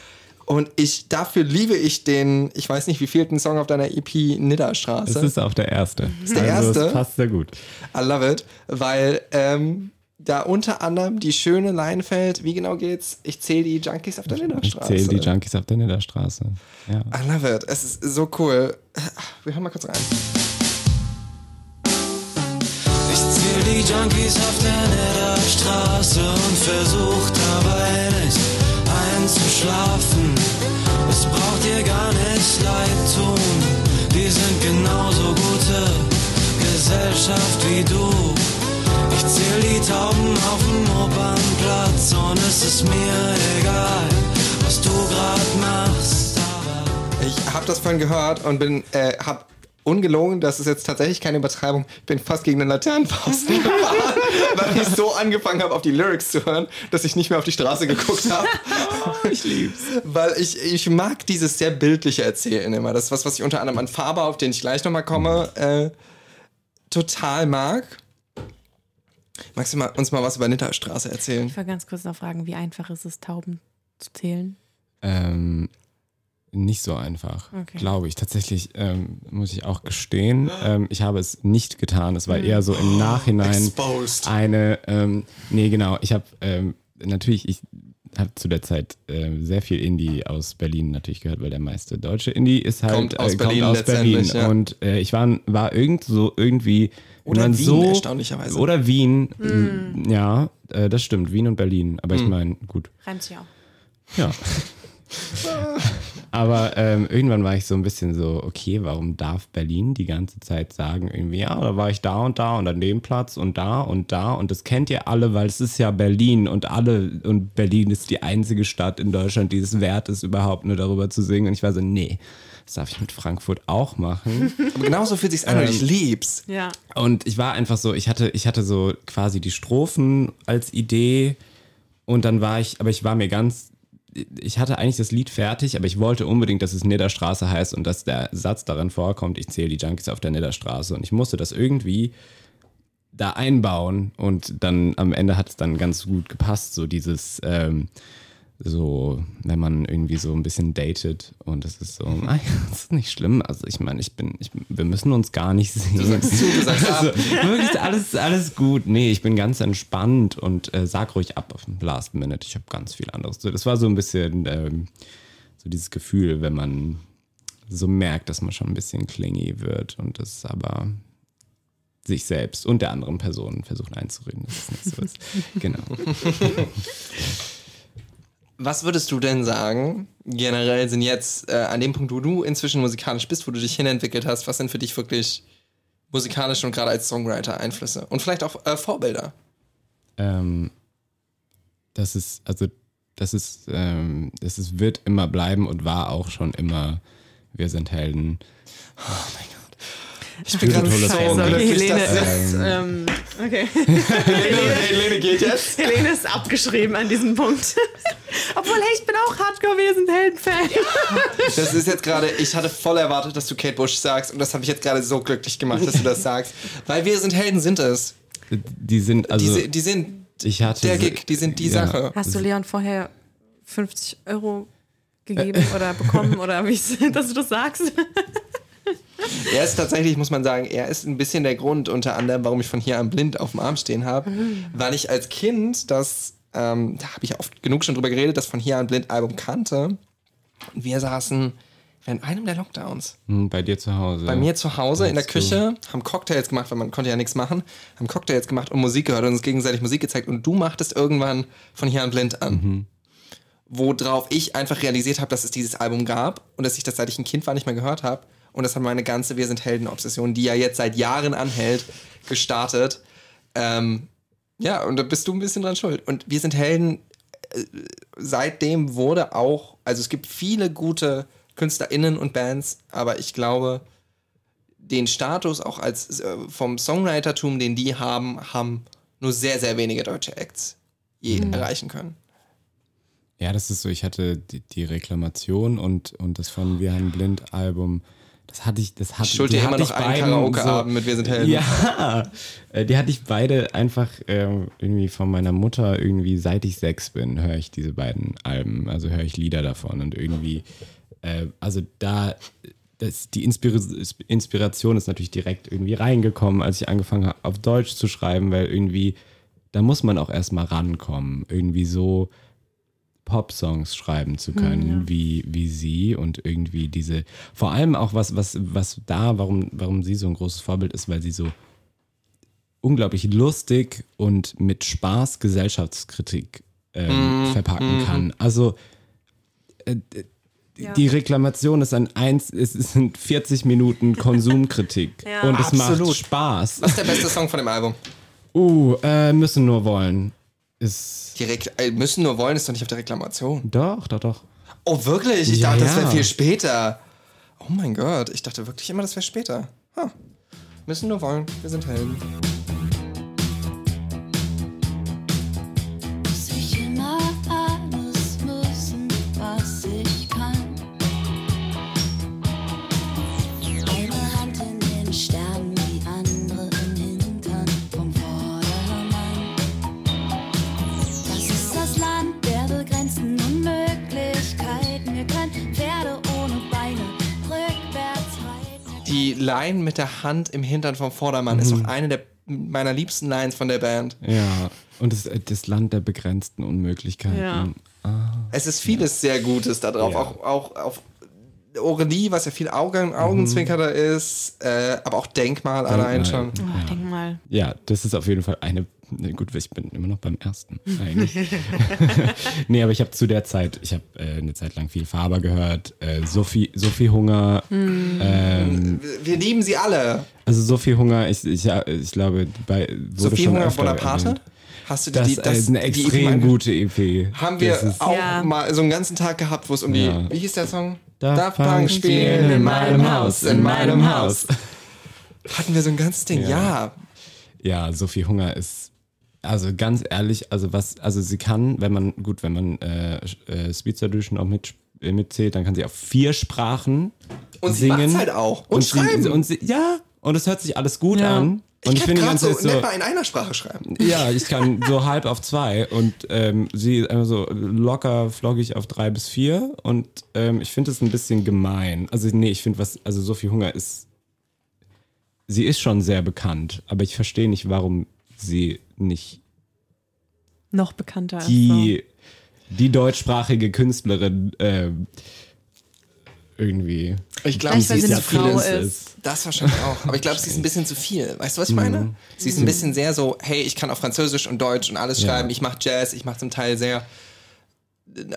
Und ich, dafür liebe ich den, ich weiß nicht, wie vielten Song auf deiner EP Nidderstraße. Das ist auch der erste. Ist der also, erste? Das passt sehr gut. I love it, weil ähm, da unter anderem die schöne Line fällt, wie genau geht's? Ich zähle die Junkies auf der Ich Nidderstraße. zähle die Junkies auf der Nidderstraße. Ja. I love it. Es ist so cool. Wir hören mal kurz rein. Ich zähl die Junkies auf der Nidderstraße und versuch dabei nicht einzuschlafen. Es braucht dir gar nicht leid tun, die sind genauso gute Gesellschaft wie du. Ich zähl die Tauben auf dem Opernplatz und es ist mir egal, was du grad machst. Ich habe das vorhin gehört und bin, äh, hab ungelogen, das ist jetzt tatsächlich keine Übertreibung, bin fast gegen den Laternenpfosten gefahren, weil ich so angefangen habe, auf die Lyrics zu hören, dass ich nicht mehr auf die Straße geguckt habe. ich lieb's. Weil ich, ich mag dieses sehr bildliche Erzählen immer. Das ist was, was ich unter anderem an Faber, auf den ich gleich nochmal komme, äh, total mag. Magst du mal, uns mal was über Nitterstraße erzählen? Ich will ganz kurz noch fragen, wie einfach ist es, Tauben zu zählen? Ähm, nicht so einfach, Okay. glaube ich. Tatsächlich ähm, muss ich auch gestehen, ähm, ich habe es nicht getan. Es war eher so im Nachhinein Exposed. eine, ähm, nee, genau, ich habe ähm, natürlich, ich habe zu der Zeit äh, sehr viel Indie aus Berlin natürlich gehört, weil der meiste deutsche Indie ist halt Kommt aus äh, Berlin kommt aus Berlin. ja. Und äh, ich war, war irgend so irgendwie Oder Wien, so erstaunlicherweise. oder Wien, ja, äh, das stimmt, Wien und Berlin. Aber Hm. ich meine, gut, Reimt sich auch. ja. Aber ähm, irgendwann war ich so ein bisschen so, okay, warum darf Berlin die ganze Zeit sagen, irgendwie, ja, da war ich da und da und an dem Platz und da und da und das kennt ihr alle, weil es ist ja Berlin und alle und Berlin ist die einzige Stadt in Deutschland, die es wert ist, überhaupt nur darüber zu singen. Und ich war so, nee, das darf ich mit Frankfurt auch machen. Aber genauso fühlt sich's an und ich lieb's. Ja. Und ich war einfach so, ich hatte, ich hatte so quasi die Strophen als Idee und dann war ich, aber ich war mir ganz, ich hatte eigentlich das Lied fertig, aber ich wollte unbedingt, dass es Nidderstraße heißt und dass der Satz darin vorkommt, ich zähle die Junkies auf der Nidderstraße. Und ich musste das irgendwie da einbauen und dann am Ende hat es dann ganz gut gepasst, so dieses, ähm, so, wenn man irgendwie so ein bisschen datet und es ist so, nein, das ist nicht schlimm. Also ich meine, ich bin, ich, wir müssen uns gar nicht sehen. Du sagst zu, du sagst ab. wirklich alles, alles gut. Nee, ich bin ganz entspannt und äh, sag ruhig ab auf den Last Minute. Ich habe ganz viel anderes. Das war so ein bisschen ähm, so dieses Gefühl, wenn man so merkt, dass man schon ein bisschen clingy wird und das aber sich selbst und der anderen Person versucht einzureden, dass es nicht so ist. Genau. Was würdest du denn sagen, generell sind jetzt äh, an dem Punkt, wo du inzwischen musikalisch bist, wo du dich hinentwickelt hast, was sind für dich wirklich musikalische und gerade als Songwriter Einflüsse? Und vielleicht auch äh, Vorbilder? ähm, das ist, also, das ist, ähm, das ist, wird immer bleiben und war auch schon immer, wir sind Helden. Ich bin gerade. Scheiße, Helene ist, ähm, okay. Helene, Helene geht jetzt. Helene ist abgeschrieben an diesem Punkt. Obwohl, hey, ich bin auch Hardcore, wir sind Helden-Fan. Das ist jetzt gerade, ich hatte voll erwartet, dass du Kate Bush sagst und das habe ich jetzt gerade so glücklich gemacht, dass du das sagst. Weil wir sind Helden, sind es. Die sind, also, Die, die sind ich hatte. der Gig, die sind die ja. Sache. Hast du Leon vorher 50 Euro gegeben oder bekommen oder wie dass du das sagst? Er ist tatsächlich, muss man sagen, er ist ein bisschen der Grund unter anderem, warum ich von hier an blind auf dem Arm stehen habe, weil ich als Kind das, ähm, da habe ich oft genug schon drüber geredet, das von hier an blind Album kannte. Und wir saßen während einem der Lockdowns Hm, Bei dir zu Hause. bei mir zu Hause in der Meinst du? Küche, haben Cocktails gemacht, weil man konnte ja nichts machen, haben Cocktails gemacht und Musik gehört und uns gegenseitig Musik gezeigt und du machtest irgendwann von hier an blind an. Mhm. Worauf ich einfach realisiert habe, dass es dieses Album gab und dass ich das, seit ich ein Kind war, nicht mehr gehört habe. Und das hat meine ganze Wir sind Helden-Obsession, die ja jetzt seit Jahren anhält, gestartet. Ähm, ja, und da bist du ein bisschen dran schuld. Und Wir sind Helden, äh, seitdem wurde auch, also es gibt viele gute KünstlerInnen und Bands, aber ich glaube, den Status auch als äh, vom Songwritertum, den die haben, haben nur sehr, sehr wenige deutsche Acts je erreichen können. Ja, das ist so, ich hatte die, die Reklamation und, und das von Wir haben Blind Album, das hatte ich, das hatte Ich schuld die dir immer noch ich einen Karaoke-Abend mit Wir sind Helden. Ja, äh, die hatte ich beide einfach ähm, irgendwie von meiner Mutter irgendwie, seit ich sechs bin, höre ich diese beiden Alben, also höre ich Lieder davon und irgendwie, äh, also da, das, die Inspira Inspiration ist natürlich direkt irgendwie reingekommen, als ich angefangen habe, auf Deutsch zu schreiben, weil irgendwie, da muss man auch erstmal rankommen, irgendwie so Pop-Songs schreiben zu können, wie, wie sie und irgendwie diese, vor allem auch was, was, was da, warum, warum sie so ein großes Vorbild ist, weil sie so unglaublich lustig und mit Spaß Gesellschaftskritik ähm, verpacken kann. Also äh, d- die Reklamation ist ein eins, es sind 40 Minuten Konsumkritik Ja. und es macht Absolut. Spaß. Was ist der beste Song von dem Album? Uh, äh, müssen nur wollen. Ist Die äh, müssen nur wollen, ist doch nicht auf der Reklamation. doch, doch, doch. Oh, wirklich? Ich Ja, dachte, das wäre viel später. Oh mein Gott, ich dachte wirklich immer, das wäre später. Huh. Müssen nur wollen, wir sind Helden. Line mit der Hand im Hintern vom Vordermann ist auch eine der meiner liebsten Lines von der Band. Ja, und das, das Land der begrenzten Unmöglichkeiten. Ja. Ah. Es ist vieles sehr Gutes da drauf. Ja. Auch, auch auf Aurelie, was ja viel Augen, Augenzwinkerter ist, äh, aber auch Denkmal allein schon. Oh, denk mal. Ja, das ist auf jeden Fall eine. Ne, Gut, ich bin immer noch beim ersten eigentlich. nee, aber ich habe zu der Zeit, ich habe äh, eine Zeit lang viel Faber gehört, äh, Sophie, Sophie Hunger, ähm, Wir lieben sie alle. also Sophie Hunger, ich, ich, ja, ich glaube, bei wurde Sophie schon Hunger öfter Bonaparte? erwähnt. Hast du die, Das, die, ist eine die extrem gute EP. Haben wir Das ist- auch Ja. mal so einen ganzen Tag gehabt, wo es um die, Ja. wie hieß der Song? Daft Punk spielen in meinem Haus, in meinem Haus. Hatten wir so ein ganzes Ding, ja. Ja, Sophie Hunger ist, also ganz ehrlich, also was, also sie kann, wenn man, gut, wenn man äh, äh, Speed Edition auch mit, äh, mitzählt, dann kann sie auf vier Sprachen Und sie singen. macht's halt auch. Und sie, schreiben. Und sie, ja, und es hört sich alles gut Ja. an. Und ich, kann finde ganze so, so, nicht mal in einer Sprache schreiben. ja, ich kann so halb auf zwei und ähm, sie ist einfach so locker floggig auf drei bis vier und ähm, ich finde es ein bisschen gemein. Also nee, ich finde was, also Sophie Hunger ist, sie ist schon sehr bekannt, aber ich verstehe nicht, warum sie nicht Noch bekannter als so. die, die deutschsprachige Künstlerin ähm, irgendwie. Ich glaube, sie ist eine zu Frau viel. ist. Das wahrscheinlich auch. Aber ich glaube, sie ist ein bisschen zu viel. Weißt du, was ich meine? Sie ist ein bisschen sehr so, hey, ich kann auf Französisch und Deutsch und alles Ja. schreiben. Ich mache Jazz, ich mache zum Teil sehr,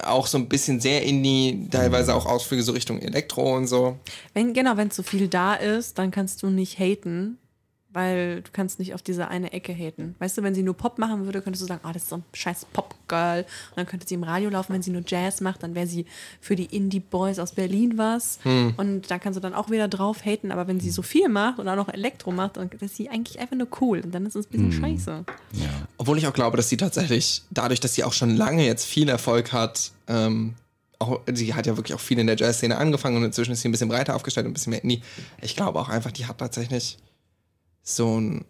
auch so ein bisschen sehr Indie, teilweise auch Ausflüge so Richtung Elektro und so. Wenn, genau, wenn zu viel da ist, dann kannst du nicht haten, weil du kannst nicht auf diese eine Ecke haten. Weißt du, wenn sie nur Pop machen würde, könntest du sagen, ah, das ist so ein scheiß Pop-Girl. Und dann könnte sie im Radio laufen. Wenn sie nur Jazz macht, dann wäre sie für die Indie-Boys aus Berlin was. Und da kannst du dann auch wieder drauf haten. Aber wenn sie so viel macht und auch noch Elektro macht, dann ist sie eigentlich einfach nur cool. Und dann ist es ein bisschen scheiße. Ja. Obwohl ich auch glaube, dass sie tatsächlich, dadurch, dass sie auch schon lange jetzt viel Erfolg hat, ähm, auch, sie hat ja wirklich auch viel in der Jazz-Szene angefangen und inzwischen ist sie ein bisschen breiter aufgestellt und ein bisschen mehr Indie. Ich glaube auch einfach, die hat tatsächlich so ein,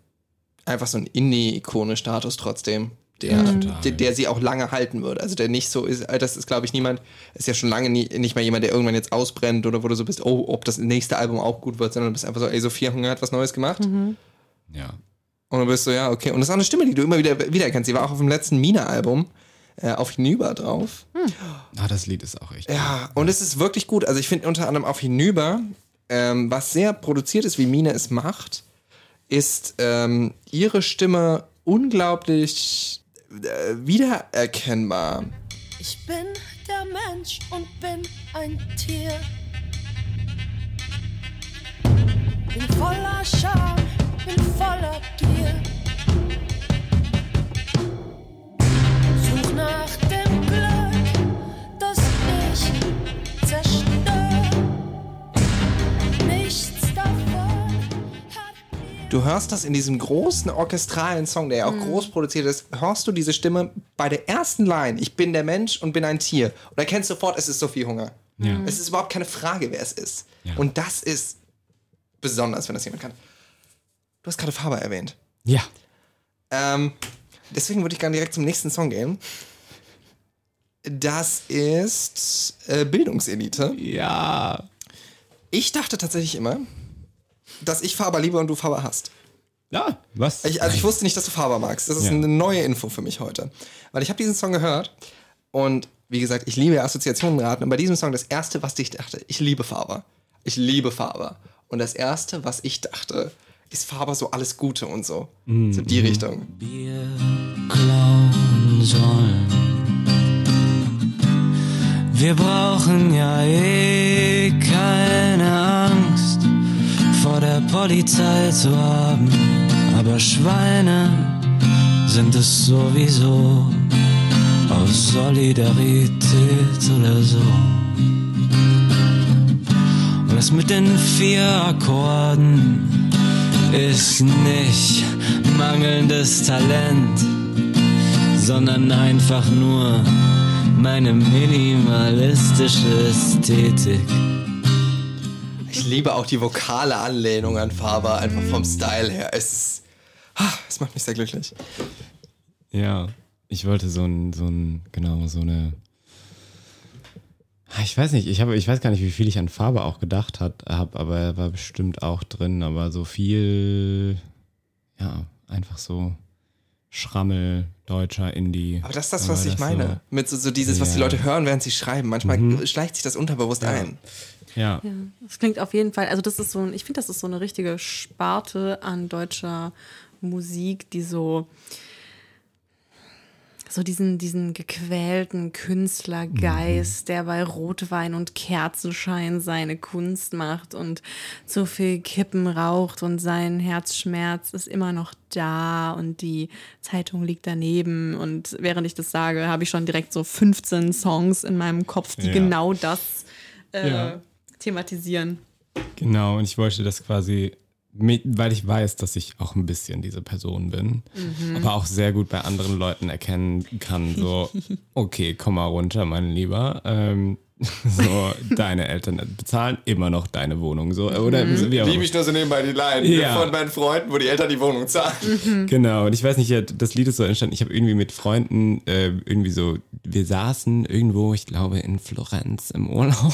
einfach so ein Indie-Ikone-Status trotzdem, der, der, der sie auch lange halten würde. Also der nicht so ist, äh, das ist glaube ich niemand, ist ja schon lange nie, nicht mehr jemand, der irgendwann jetzt ausbrennt oder wo du so bist, oh, ob das nächste Album auch gut wird, sondern du bist einfach so, ey, Sophia Hunger hat was Neues gemacht. ja. Und du bist so, ja, okay. Und das ist auch eine Stimme, die du immer wieder wiedererkennst. Sie war auch auf dem letzten Mina-Album äh, auf Hinüber drauf. Ah, das Lied ist auch echt. Ja, und es ist wirklich gut. Also ich finde unter anderem auf Hinüber, ähm, was sehr produziert ist, wie Mina es macht, ist ähm, ihre Stimme unglaublich äh, wiedererkennbar. Ich bin der Mensch und bin ein Tier. Bin voller Scham, bin voller Gier. Such nach dem Du hörst das in diesem großen orchestralen Song, der ja auch groß produziert ist, hörst du diese Stimme bei der ersten Line, ich bin der Mensch und bin ein Tier. Und erkennst sofort, es ist Sophie Hunger. Ja. Es ist überhaupt keine Frage, wer es ist. Ja. Und das ist besonders, wenn das jemand kann. Du hast gerade Faber erwähnt. Ja. Ähm, deswegen würde ich gerne direkt zum nächsten Song gehen. Das ist äh, Bildungselite. Ja. Ich dachte tatsächlich immer, dass ich Faber liebe und du Faber hast. Ja, was? Ich, also ich wusste nicht, dass du Faber magst. Das ist Ja. eine neue Info für mich heute. Weil ich habe diesen Song gehört und wie gesagt, ich liebe Assoziationenraten. Und bei diesem Song, das erste, was ich dachte, ich liebe Faber. Ich liebe Faber. Und das erste, was ich dachte, ist Faber so alles Gute und so. So die Richtung. Bier klauen sollen. Wir brauchen ja eh Angst vor der Polizei zu haben, aber Schweine sind es sowieso aus Solidarität oder so. Und das mit den vier Akkorden ist nicht mangelndes Talent, sondern einfach nur meine minimalistische Ästhetik. Ich liebe auch die vokale Anlehnung an Faber, einfach vom Style her. Es, ist, ah, es macht mich sehr glücklich. Ja, ich wollte so ein, so ein, genau, so eine. Ah, Ich weiß nicht, ich habe, ich weiß gar nicht, wie viel ich an Farbe auch gedacht habe, aber er war bestimmt auch drin, aber so viel, ja, einfach so Schrammel, deutscher Indie. Aber das ist das, was ich meine. so- Mit so, so dieses, was die Ja. Leute hören, während sie schreiben. Manchmal Mhm. schleicht sich das unterbewusst ein. Ja. Das klingt auf jeden Fall, also das ist so ein, ich finde, das ist so eine richtige Sparte an deutscher Musik, die so, so diesen, diesen gequälten Künstlergeist, der bei Rotwein und Kerzenschein seine Kunst macht und zu viel Kippen raucht und sein Herzschmerz ist immer noch da und die Zeitung liegt daneben und während ich das sage, habe ich schon direkt so 15 Songs in meinem Kopf, die Ja. genau das äh, Ja. Thematisieren. Genau, und ich wollte das quasi, weil ich weiß, dass ich auch ein bisschen diese Person bin, aber auch sehr gut bei anderen Leuten erkennen kann, so, okay, komm mal runter, mein Lieber. Ähm, so, deine Eltern bezahlen immer noch deine Wohnung, so, oder wie auch Liebe ich nur so nebenbei die Line Ja. von meinen Freunden, wo die Eltern die Wohnung zahlen. Genau, und ich weiß nicht, ja, das Lied ist so entstanden. Ich habe irgendwie mit Freunden äh, irgendwie so, wir saßen irgendwo, ich glaube in Florenz im Urlaub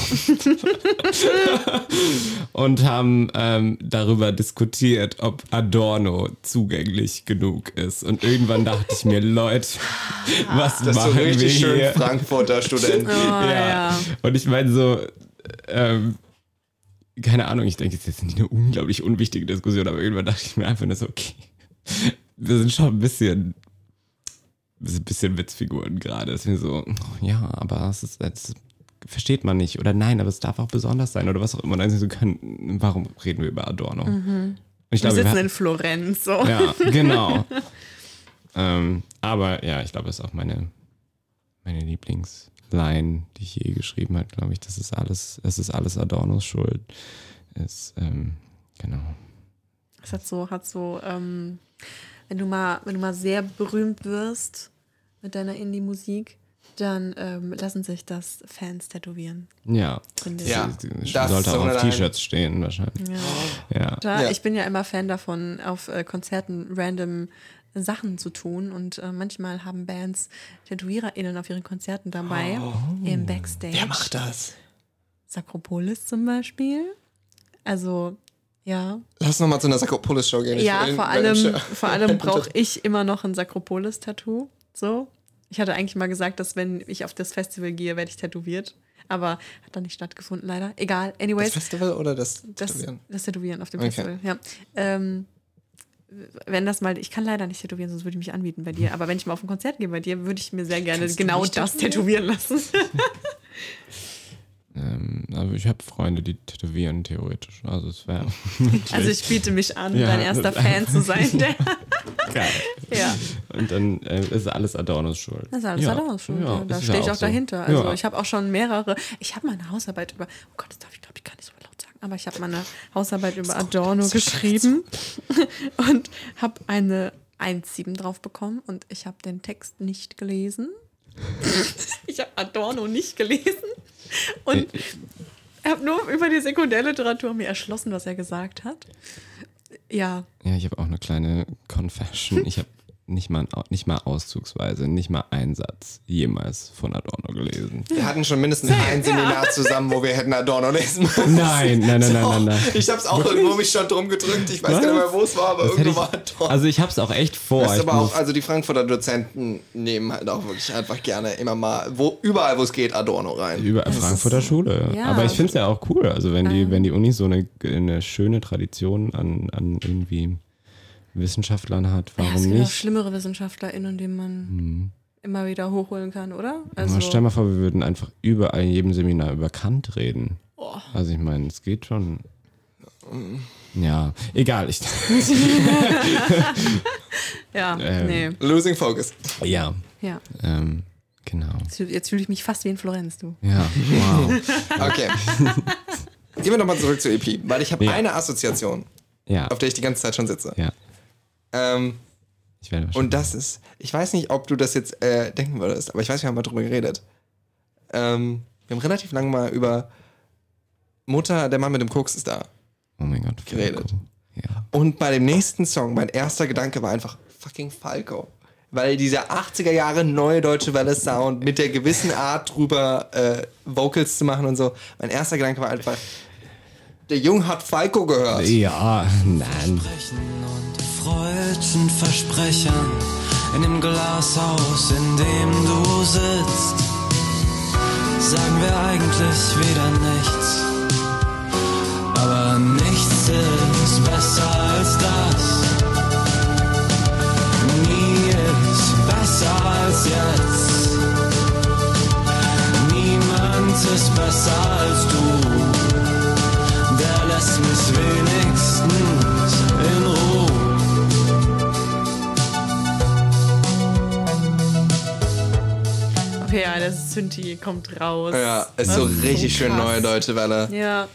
und haben ähm, darüber diskutiert, ob Adorno zugänglich genug ist. Und irgendwann dachte ich mir, Leute, was Das ist so machen wir richtig schön hier? Frankfurter Student. Oh, ja. Und ich meine so, ähm, keine Ahnung, ich denke, es ist jetzt nicht eine unglaublich unwichtige Diskussion, aber irgendwann dachte ich mir einfach nur so, okay, wir sind schon ein bisschen, wir sind ein bisschen Witzfiguren gerade. Es ist mir so, ja, aber es ist, es versteht man nicht. Oder nein, aber es darf auch besonders sein oder was auch immer. Und dann sind so, warum reden wir über Adorno? Ich Wir glaube, wir sitzen hatten- in Florenz, so. ja, genau. ähm, aber ja, ich glaube, das ist auch meine, meine Lieblingsline, die ich je geschrieben habe, glaube ich. Das ist alles, es ist alles Adornos Schuld. Ist, ähm, genau. Es hat so, hat so, ähm, wenn du mal, wenn du mal sehr berühmt wirst mit deiner Indie-Musik, dann ähm, lassen sich das Fans tätowieren. Ja. Finde ich. Ja, Das das sollte auch auf T-Shirts stehen, wahrscheinlich. Ja. Ja. Da, Ja. Ich bin ja immer Fan davon, auf äh, Konzerten random Sachen zu tun und äh, manchmal haben Bands TätowiererInnen auf ihren Konzerten dabei im Backstage. Wer macht das? Sakropolis zum Beispiel. Also, ja. Lass noch mal zu einer Sakropolis-Show gehen. Ja, will- vor allem, vor allem brauche ich immer noch ein Sakropolis-Tattoo. So. Ich hatte eigentlich mal gesagt, dass wenn ich auf das Festival gehe, werde ich tätowiert. Aber hat dann nicht stattgefunden, leider. Egal. Das Anyways, Festival oder das, das, Tätowieren? das Tätowieren auf dem Okay. Festival, ja. Ähm, wenn das mal, ich kann leider nicht tätowieren, sonst würde ich mich anbieten bei dir. Aber wenn ich mal auf ein Konzert gehe bei dir, würde ich mir sehr gerne Kannst genau das tätowieren lassen. Ähm, aber ich habe Freunde, die tätowieren theoretisch. Also es wäre Also ich biete mich an, Ja. dein erster Fan zu sein. Der, geil. ja. Und dann äh, ist alles Adornos Schuld. Das ist alles ja. Adornos Schuld. Ja, da stehe ich auch so. dahinter. Also ja. ich habe auch schon mehrere. Ich habe meine Hausarbeit über. Oh Gott, das darf ich glaube ich gar nicht so laut sagen. Aber ich habe meine Hausarbeit über Adorno geschrieben und habe eine 1,7 drauf bekommen und ich habe den Text nicht gelesen. ich habe Adorno nicht gelesen und habe nur über die Sekundärliteratur mir erschlossen, was er gesagt hat. Ja, Ja, ich habe auch eine kleine Confession. Ich habe nicht mal, nicht mal auszugsweise, nicht mal einen Satz jemals von Adorno gelesen. Wir hatten schon mindestens ein Seminar zusammen, wo wir hätten Adorno lesen müssen. Nein, nein, nein, nein, nein, nein. Ich hab's auch irgendwo mich schon drum gedrückt. Ich weiß Was? gar nicht mehr, wo es war, aber irgendwo ich, war Adorno. also ich habe es auch echt vor. Das aber auch, also die Frankfurter Dozenten nehmen halt auch wirklich einfach gerne immer mal, wo, überall wo es geht, Adorno rein. Über Frankfurter Schule. ja. Aber ich finde es ja auch cool. Also wenn die, wenn die Uni so eine, eine schöne Tradition an, an irgendwie Wissenschaftlern hat, ja warum es gibt auch nicht? schlimmere WissenschaftlerInnen, die man immer wieder hochholen kann, oder? Also, Also, Stell mal vor, wir würden einfach überall in jedem Seminar über Kant reden. Oh. Also ich meine, es geht schon. Ja, egal. Ich, ja, ähm, nee. Losing Focus. ja, Ja. ähm, genau. Jetzt fühle ich mich fast wie in Florenz, du. Ja, wow. Okay. Gehen wir nochmal zurück zur EP, weil ich habe Ja. eine Assoziation, Ja, auf der ich die ganze Zeit schon sitze. ja. Ähm, Ich werde und das ist, ich weiß nicht, ob du das jetzt äh, denken würdest, aber ich weiß, wir haben mal drüber geredet. Ähm, wir haben relativ lange mal über Mutter, der Mann mit dem Koks ist da. Oh mein Gott. geredet. Ja. Und bei dem nächsten Song, mein erster Gedanke war einfach fucking Falco. Weil dieser 80er Jahre neue deutsche Welle Sound mit der gewissen Art drüber äh, Vocals zu machen und so. Mein erster Gedanke war einfach, der Junge hat Falco gehört. Ja, nein. Freudschen Versprechern dem Glashaus, in dem du sitzt, sagen wir eigentlich wieder nichts. Aber nichts ist besser als das. Nie ist besser als jetzt. Niemand ist besser als du. Der lässt mich wenigstens Ja, der Synthi kommt raus. Ja, ist Das so richtig schön krass. neue deutsche Welle. Ja.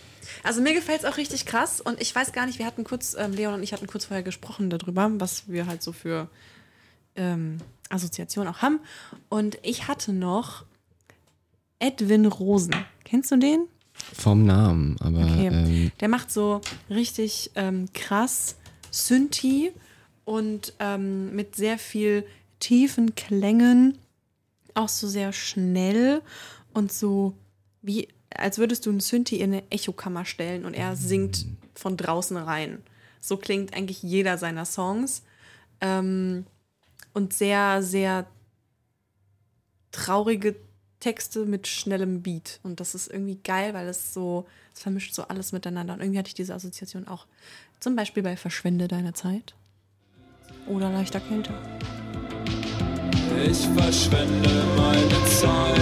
Also mir gefällt es auch richtig krass und ich weiß gar nicht, wir hatten kurz, ähm, Leon und ich hatten kurz vorher gesprochen darüber, was wir halt so für ähm, Assoziationen auch haben. Und ich hatte noch Edwin Rosen. Kennst du den? Vom Namen, aber Okay. ähm, Der macht so richtig ähm, krass Synthi und ähm, mit sehr viel tiefen Klängen, auch so sehr schnell und so wie als würdest du einen Synthi in eine Echokammer stellen und er singt von draußen rein. So klingt eigentlich jeder seiner Songs. Ähm, und sehr, sehr traurige Texte mit schnellem Beat. Und das ist irgendwie geil, weil es so, es vermischt so alles miteinander. Und irgendwie hatte ich diese Assoziation auch. Zum Beispiel bei Verschwende deine Zeit. Oder leichter Kälte. Ich verschwende meine Zeit.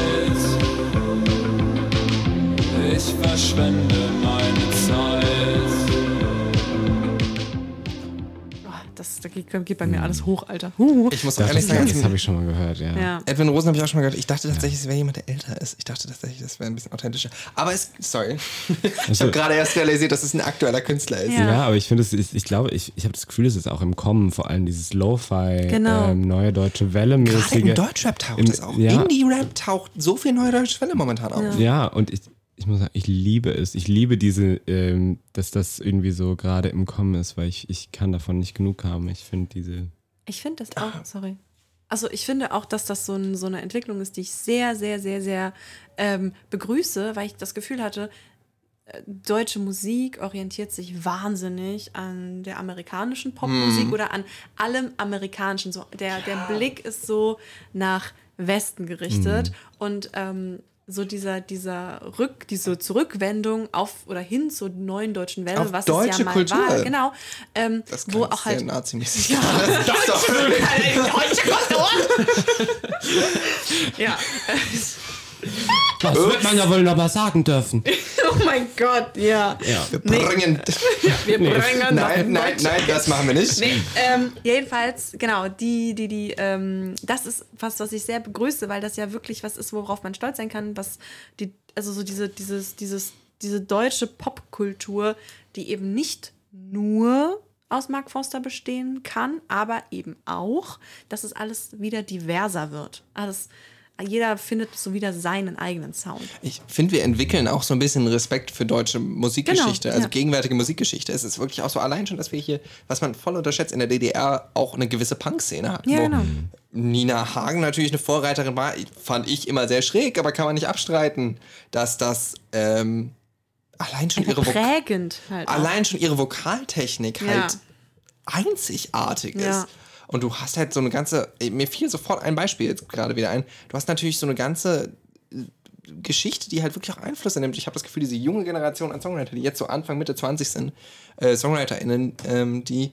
Ich verschwende meine Zeit. Das, da geht, geht bei mir alles hoch, Alter. Huh. Ich muss auch das, ehrlich sagen, das habe ich schon mal gehört, ja. Ja. Edwin Rosen habe ich auch schon mal gehört. Ich dachte tatsächlich, es wäre jemand, der älter ist. Ich dachte tatsächlich, das wäre ein bisschen authentischer. Aber es, sorry. Ich habe gerade erst realisiert, dass es ein aktueller Künstler ist. Ja. Ja, aber ich finde, es ist, ich glaube, ich, ich habe das Gefühl, es ist auch im Kommen, vor allem dieses Lo-Fi, Genau. ähm, neue deutsche Welle Gerade im Deutschrap taucht Im- es auch. ja. Indie-Rap taucht so viel neue deutsche Welle momentan auf. Ja, und ich, ich muss sagen, ich liebe es. Ich liebe diese, ähm, dass das irgendwie so gerade im Kommen ist, weil ich, ich kann davon nicht genug haben. Ich finde diese. Ich finde das auch, sorry. Also ich finde auch, dass das so, ein, so eine Entwicklung ist, die ich sehr, sehr, sehr, sehr ähm, begrüße, weil ich das Gefühl hatte, äh, deutsche Musik orientiert sich wahnsinnig an der amerikanischen Popmusik oder an allem amerikanischen. So, der, der Blick ist so nach Westen gerichtet und ähm, so dieser, dieser Rück, diese Zurückwendung auf oder hin zur neuen deutschen Welle, Auf was es deutsche ja mal Kultur. war, genau, ähm, Das wo auch halt sehr nazimäßig. Ja, Sorry. deutsche Kultur. ja. Das wird man ja wohl noch mal sagen dürfen. Oh mein Gott, ja. Ja. Wir bringen. Wir bringen Nein, nein, nein, das machen wir nicht. Nee, ähm, jedenfalls, genau, die, die, die, ähm, das ist was, was ich sehr begrüße, weil das ja wirklich was ist, worauf man stolz sein kann, was die, also so diese, dieses, dieses, diese deutsche Popkultur, die eben nicht nur aus Mark Forster bestehen kann, aber eben auch, dass es alles wieder diverser wird. Alles, jeder findet so wieder seinen eigenen Sound. Ich finde, wir entwickeln auch so ein bisschen Respekt für deutsche Musikgeschichte, Genau, also ja. gegenwärtige Musikgeschichte. Es ist wirklich auch so allein schon, dass wir hier, was man voll unterschätzt, in der DDR auch eine gewisse Punk-Szene hatten. Ja, genau. Nina Hagen natürlich eine Vorreiterin war, fand ich immer sehr schräg, aber kann man nicht abstreiten, dass das ähm, allein schon ihre Vok Prägend halt. auch. allein schon ihre Vokaltechnik Ja. halt einzigartig Ja. ist. Und du hast halt so eine ganze, mir fiel sofort ein Beispiel jetzt gerade wieder ein. Du hast natürlich so eine ganze äh, Geschichte, die halt wirklich auch Einflüsse nimmt. Ich habe das Gefühl, diese junge Generation an Songwriter, die jetzt so Anfang, Mitte 20 sind, äh, SongwriterInnen, ähm, die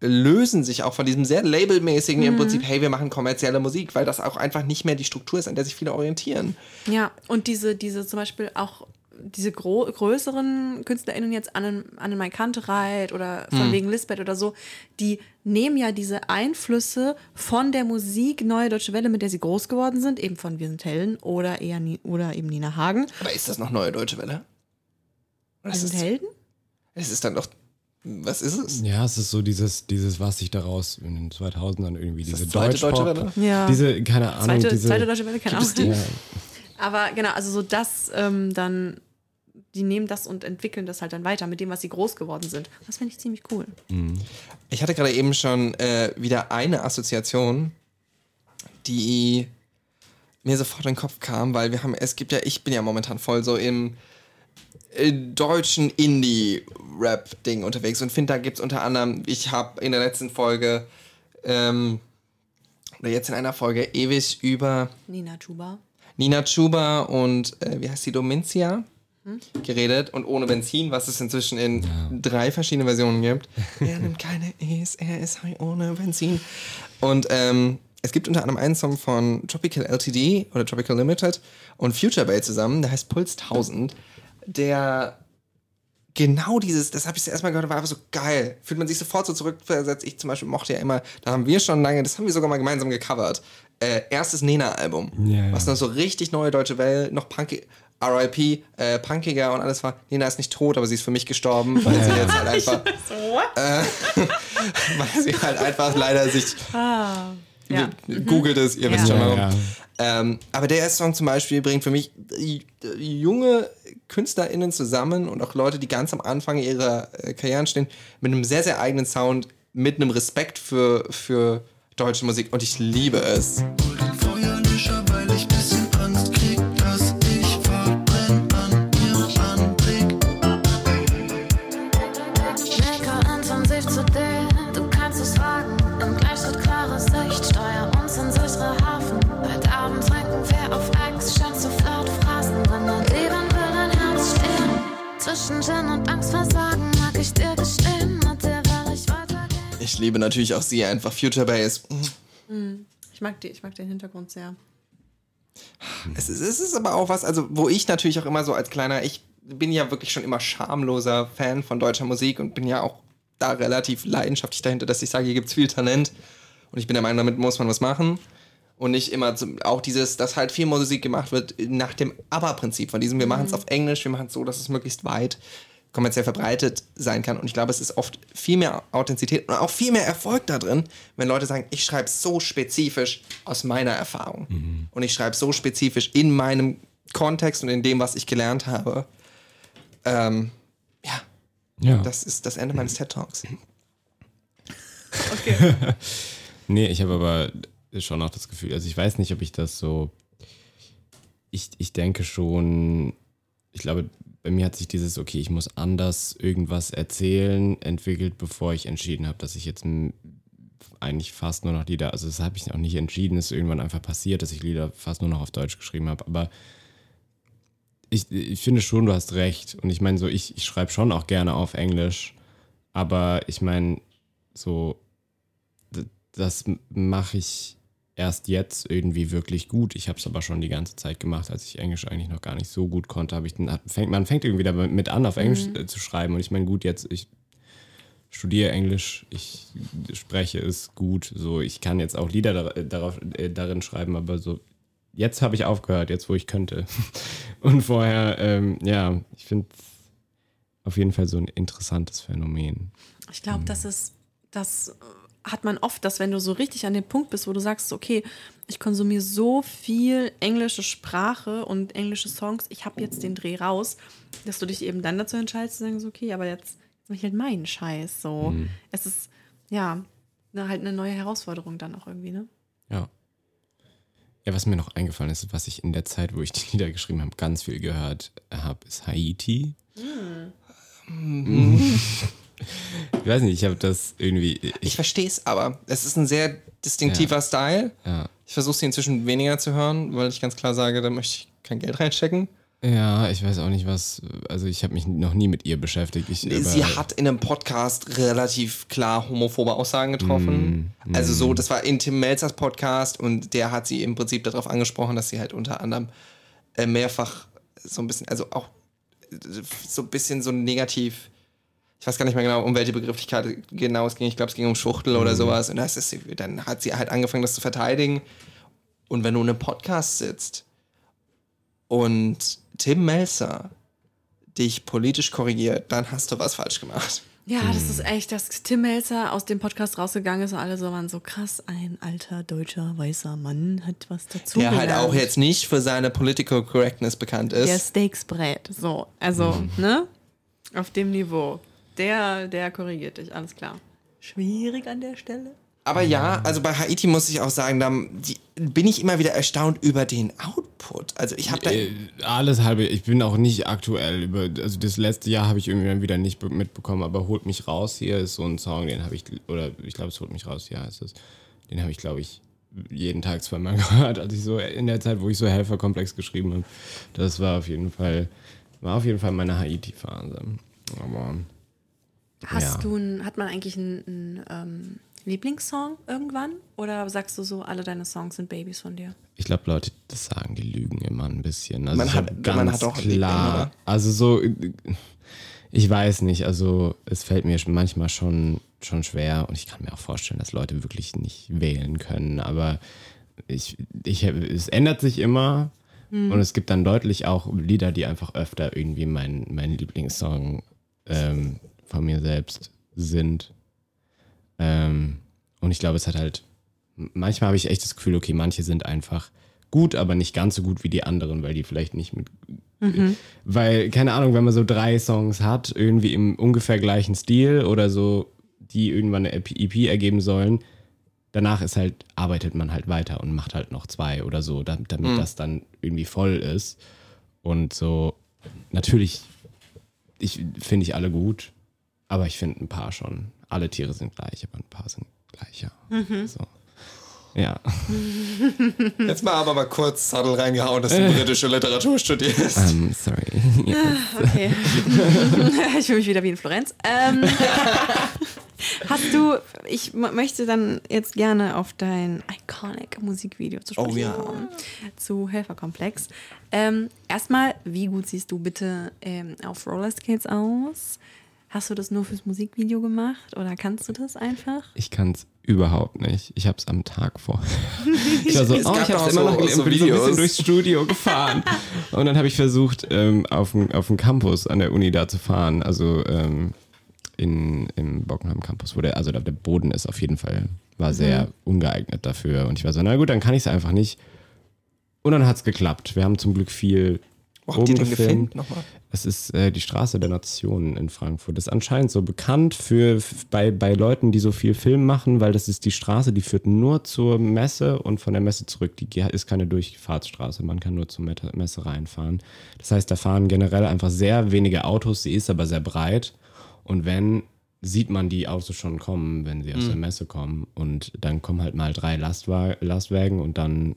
lösen sich auch von diesem sehr labelmäßigen Mhm. im Prinzip, hey, wir machen kommerzielle Musik, weil das auch einfach nicht mehr die Struktur ist, an der sich viele orientieren. Ja, und diese, diese zum Beispiel auch diese gro größeren KünstlerInnen jetzt an an Mai Kantereit oder Hm. von wegen Lisbeth oder so, die nehmen ja diese Einflüsse von der Musik Neue Deutsche Welle, mit der sie groß geworden sind, eben von Wir sind Helden oder eher Ni oder eben Nina Hagen. Aber ist das noch neue deutsche Welle? Wir Das sind ist, Helden? es ist dann doch, was ist es? Ja, es ist so dieses, dieses, was sich daraus in den 2000ern irgendwie, diese das zweite Deutschpop, Deutsche Welle? Ja. diese, keine Ahnung, Zweite, diese, zweite Deutsche Welle, keine Ahnung. ja, Aber genau, also so das ähm, dann, die nehmen das und entwickeln das halt dann weiter mit dem, was sie groß geworden sind. Das finde ich ziemlich cool. Ich hatte gerade eben schon äh, wieder eine Assoziation, die mir sofort in den Kopf kam, weil wir haben, es gibt ja, ich bin ja momentan voll so im äh, deutschen Indie-Rap-Ding unterwegs und finde, da gibt es unter anderem, ich habe in der letzten Folge ähm, oder jetzt in einer Folge ewig über Nina Chuba. Nina Chuba und äh, wie heißt die Domincia geredet und ohne Benzin, was es inzwischen in drei verschiedene Versionen gibt. er nimmt keine E's, er ist high ohne Benzin. Und ähm, es gibt unter anderem einen Song von Tropical LTD oder Tropical Limited und Future Bay zusammen, der heißt Puls 1000, der genau dieses, das habe ich zuerst mal gehört, war einfach so geil. Fühlt man sich sofort so zurückversetzt. Ich zum Beispiel mochte ja immer, da haben wir schon lange, das haben wir sogar mal gemeinsam gecovert. Äh, erstes Nena-Album, Ja, ja. was noch so richtig neue deutsche Welle, noch punkig, RIP, äh, punkiger und alles war. Nena ist nicht tot, aber sie ist für mich gestorben, weil sie jetzt halt einfach, äh, weil sie halt einfach leider sich Ja. googelt es, ihr wisst Ja. schon warum. Ja, ja. Ähm, aber der Song zum Beispiel bringt für mich äh, junge KünstlerInnen zusammen und auch Leute, die ganz am Anfang ihrer äh, Karrieren stehen, mit einem sehr, sehr eigenen Sound, mit einem Respekt für, für deutsche Musik und ich liebe es. Den Feuerlöscher, weil ich bisschen Ich liebe natürlich auch sie einfach. Future Bass. Ich mag, die, ich mag den Hintergrund sehr. Es ist, es ist aber auch was, also wo ich natürlich auch immer so als kleiner, ich bin ja wirklich schon immer schamloser Fan von deutscher Musik und bin ja auch da relativ leidenschaftlich dahinter, dass ich sage, hier gibt es viel Talent und ich bin der Meinung, damit muss man was machen. Und nicht immer zum, auch dieses, dass halt viel Musik gemacht wird nach dem Aber-Prinzip von diesem, wir machen es auf Englisch, wir machen es so, dass es möglichst weit kommerziell verbreitet sein kann. Und ich glaube, es ist oft viel mehr Authentizität und auch viel mehr Erfolg da drin, wenn Leute sagen, ich schreibe so spezifisch aus meiner Erfahrung. Und ich schreibe so spezifisch in meinem Kontext und in dem, was ich gelernt habe. Ähm, ja, Ja. das ist das Ende meines TED Talks. Nee, ich habe aber schon auch das Gefühl, also ich weiß nicht, ob ich das so. Ich, ich denke schon, ich glaube, bei mir hat sich dieses, okay, ich muss anders irgendwas erzählen, entwickelt, bevor ich entschieden habe, dass ich jetzt eigentlich fast nur noch Lieder, also das habe ich auch nicht entschieden, ist irgendwann einfach passiert, dass ich Lieder fast nur noch auf Deutsch geschrieben habe, aber ich, ich finde schon, du hast recht. Und ich meine, so, ich, ich schreibe schon auch gerne auf Englisch, aber ich meine, so, das mache ich erst jetzt irgendwie wirklich gut. Ich habe es aber schon die ganze Zeit gemacht, als ich Englisch eigentlich noch gar nicht so gut konnte. Ich hat- fängt, man fängt irgendwie damit an, auf Englisch äh, zu schreiben. Und ich meine, gut, jetzt ich studiere Englisch, ich spreche es gut. So, ich kann jetzt auch Lieder dar- äh, darauf, äh, darin schreiben, aber so jetzt habe ich aufgehört, jetzt wo ich könnte. Und vorher, ähm, ja, ich finde auf jeden Fall so ein interessantes Phänomen. Ich glaube, das ist, das äh, hat man oft, dass wenn du so richtig an dem Punkt bist, wo du sagst, okay, ich konsumiere so viel englische Sprache und englische Songs, ich habe jetzt den Dreh raus, dass du dich eben dann dazu entscheidest, zu sagen, so, okay, aber jetzt mache ich halt meinen Scheiß. So, es ist, ja, na, halt eine neue Herausforderung dann auch irgendwie, ne? Ja. Ja, was mir noch eingefallen ist, was ich in der Zeit, wo ich die Lieder geschrieben habe, ganz viel gehört habe, ist Haiti. Ich weiß nicht, ich habe das irgendwie. Ich Ich, verstehe es aber. Es ist ein sehr distinktiver Style. ja. Ich versuche sie inzwischen weniger zu hören, weil ich ganz klar sage, da möchte ich kein Geld reinstecken. ja, ich weiß auch nicht, was. Also, ich habe mich noch nie mit ihr beschäftigt. Ich, Sie hat in einem Podcast relativ klar homophobe Aussagen getroffen. Also so, das war in Tim Melzers Podcast und der hat sie im Prinzip darauf angesprochen, dass sie halt unter anderem äh, mehrfach so ein bisschen, also auch äh, so ein bisschen so negativ, ich weiß gar nicht mehr genau, um welche Begrifflichkeit genau es ging. Ich glaube, es ging um Schwuchtel oder sowas. Und das ist, dann hat sie halt angefangen, das zu verteidigen. Und wenn du in einem Podcast sitzt und Tim Melzer dich politisch korrigiert, dann hast du was falsch gemacht. Ja, das ist echt, dass Tim Melzer aus dem Podcast rausgegangen ist und alle so waren so krass, ein alter deutscher weißer Mann hat was dazu Der halt auch jetzt nicht für seine Political Correctness bekannt Der ist. Steaksbrett. So, also, ne? Auf dem Niveau. Der, der korrigiert dich, alles klar. Schwierig an der Stelle. Aber ja, also bei Haiti muss ich auch sagen, da bin ich immer wieder erstaunt über den Output. Also ich habe da. Äh, alles halbe, ich bin auch nicht aktuell über, also das letzte Jahr habe ich irgendwie dann wieder nicht be- mitbekommen, aber holt mich raus hier ist so ein Song, den habe ich, oder ich glaube es holt mich raus, ja ist es, den habe ich glaube ich jeden Tag zweimal gehört, als ich so in der Zeit, wo ich so Helferkomplex geschrieben habe. Das war auf jeden Fall, war auf jeden Fall meine Haiti-Phase. Aber Hast Ja. du ein, hat man eigentlich einen, einen ähm, Lieblingssong irgendwann? Oder sagst du so, alle deine Songs sind Babys von dir? ich glaube, Leute, das sagen, die lügen immer ein bisschen. Also Man hat- hab man hat auch klar. Also so, ich weiß nicht, also es fällt mir manchmal schon, schon schwer und ich kann mir auch vorstellen, dass Leute wirklich nicht wählen können, aber ich, ich, es ändert sich immer und es gibt dann deutlich auch Lieder, die einfach öfter irgendwie mein, mein Lieblingssong ähm, von mir selbst sind. Ähm, und ich glaube, es hat halt, manchmal habe ich echt das Gefühl, okay, manche sind einfach gut, aber nicht ganz so gut wie die anderen, weil die vielleicht nicht mit. Weil, keine Ahnung, wenn man so drei Songs hat, irgendwie im ungefähr gleichen Stil oder so, die irgendwann eine EP ergeben sollen, danach ist halt, arbeitet man halt weiter und macht halt noch zwei oder so, damit, damit das dann irgendwie voll ist. Und so, natürlich, ich finde ich alle gut, aber ich finde ein paar schon. Alle Tiere sind gleich, aber ein paar sind gleicher. So. Ja. Jetzt mal aber mal kurz Sattel reingehauen, dass du britische Literatur studierst. Um, sorry. Okay. ich fühle mich wieder wie in Florenz. Ähm, hast du, ich möchte dann jetzt gerne auf dein iconic Musikvideo zu sprechen Oh ja. kommen. Zu Helferkomplex. Ähm, erstmal, wie gut siehst du bitte ähm, auf Rollerskates aus? Hast du das nur fürs Musikvideo gemacht oder kannst du das einfach? Ich kann es überhaupt nicht. Ich habe es am Tag vorher. Ich war so, Es oh, ich habe es immer so- noch bin so so ein bisschen durchs Studio gefahren. Und dann habe ich versucht, ähm, auf dem Campus an der Uni da zu fahren. Also ähm, in, im Bockenheim Campus, wo der, also der Boden ist auf jeden Fall, war sehr ungeeignet dafür. Und ich war so, na gut, dann kann ich es einfach nicht. Und dann hat es geklappt. Wir haben zum Glück viel Wo habt ihr den gefilmt. nochmal? Es ist äh, die Straße der Nationen in Frankfurt. Das ist anscheinend so bekannt für, bei, bei Leuten, die so viel Film machen, weil das ist die Straße, die führt nur zur Messe und von der Messe zurück. Die ist keine Durchfahrtsstraße, man kann nur zur Messe reinfahren. Das heißt, da fahren generell einfach sehr wenige Autos, sie ist aber sehr breit. Und wenn, sieht man die Autos schon kommen, wenn sie aus der Messe kommen. Und dann kommen halt mal drei Lastwa Lastwagen und dann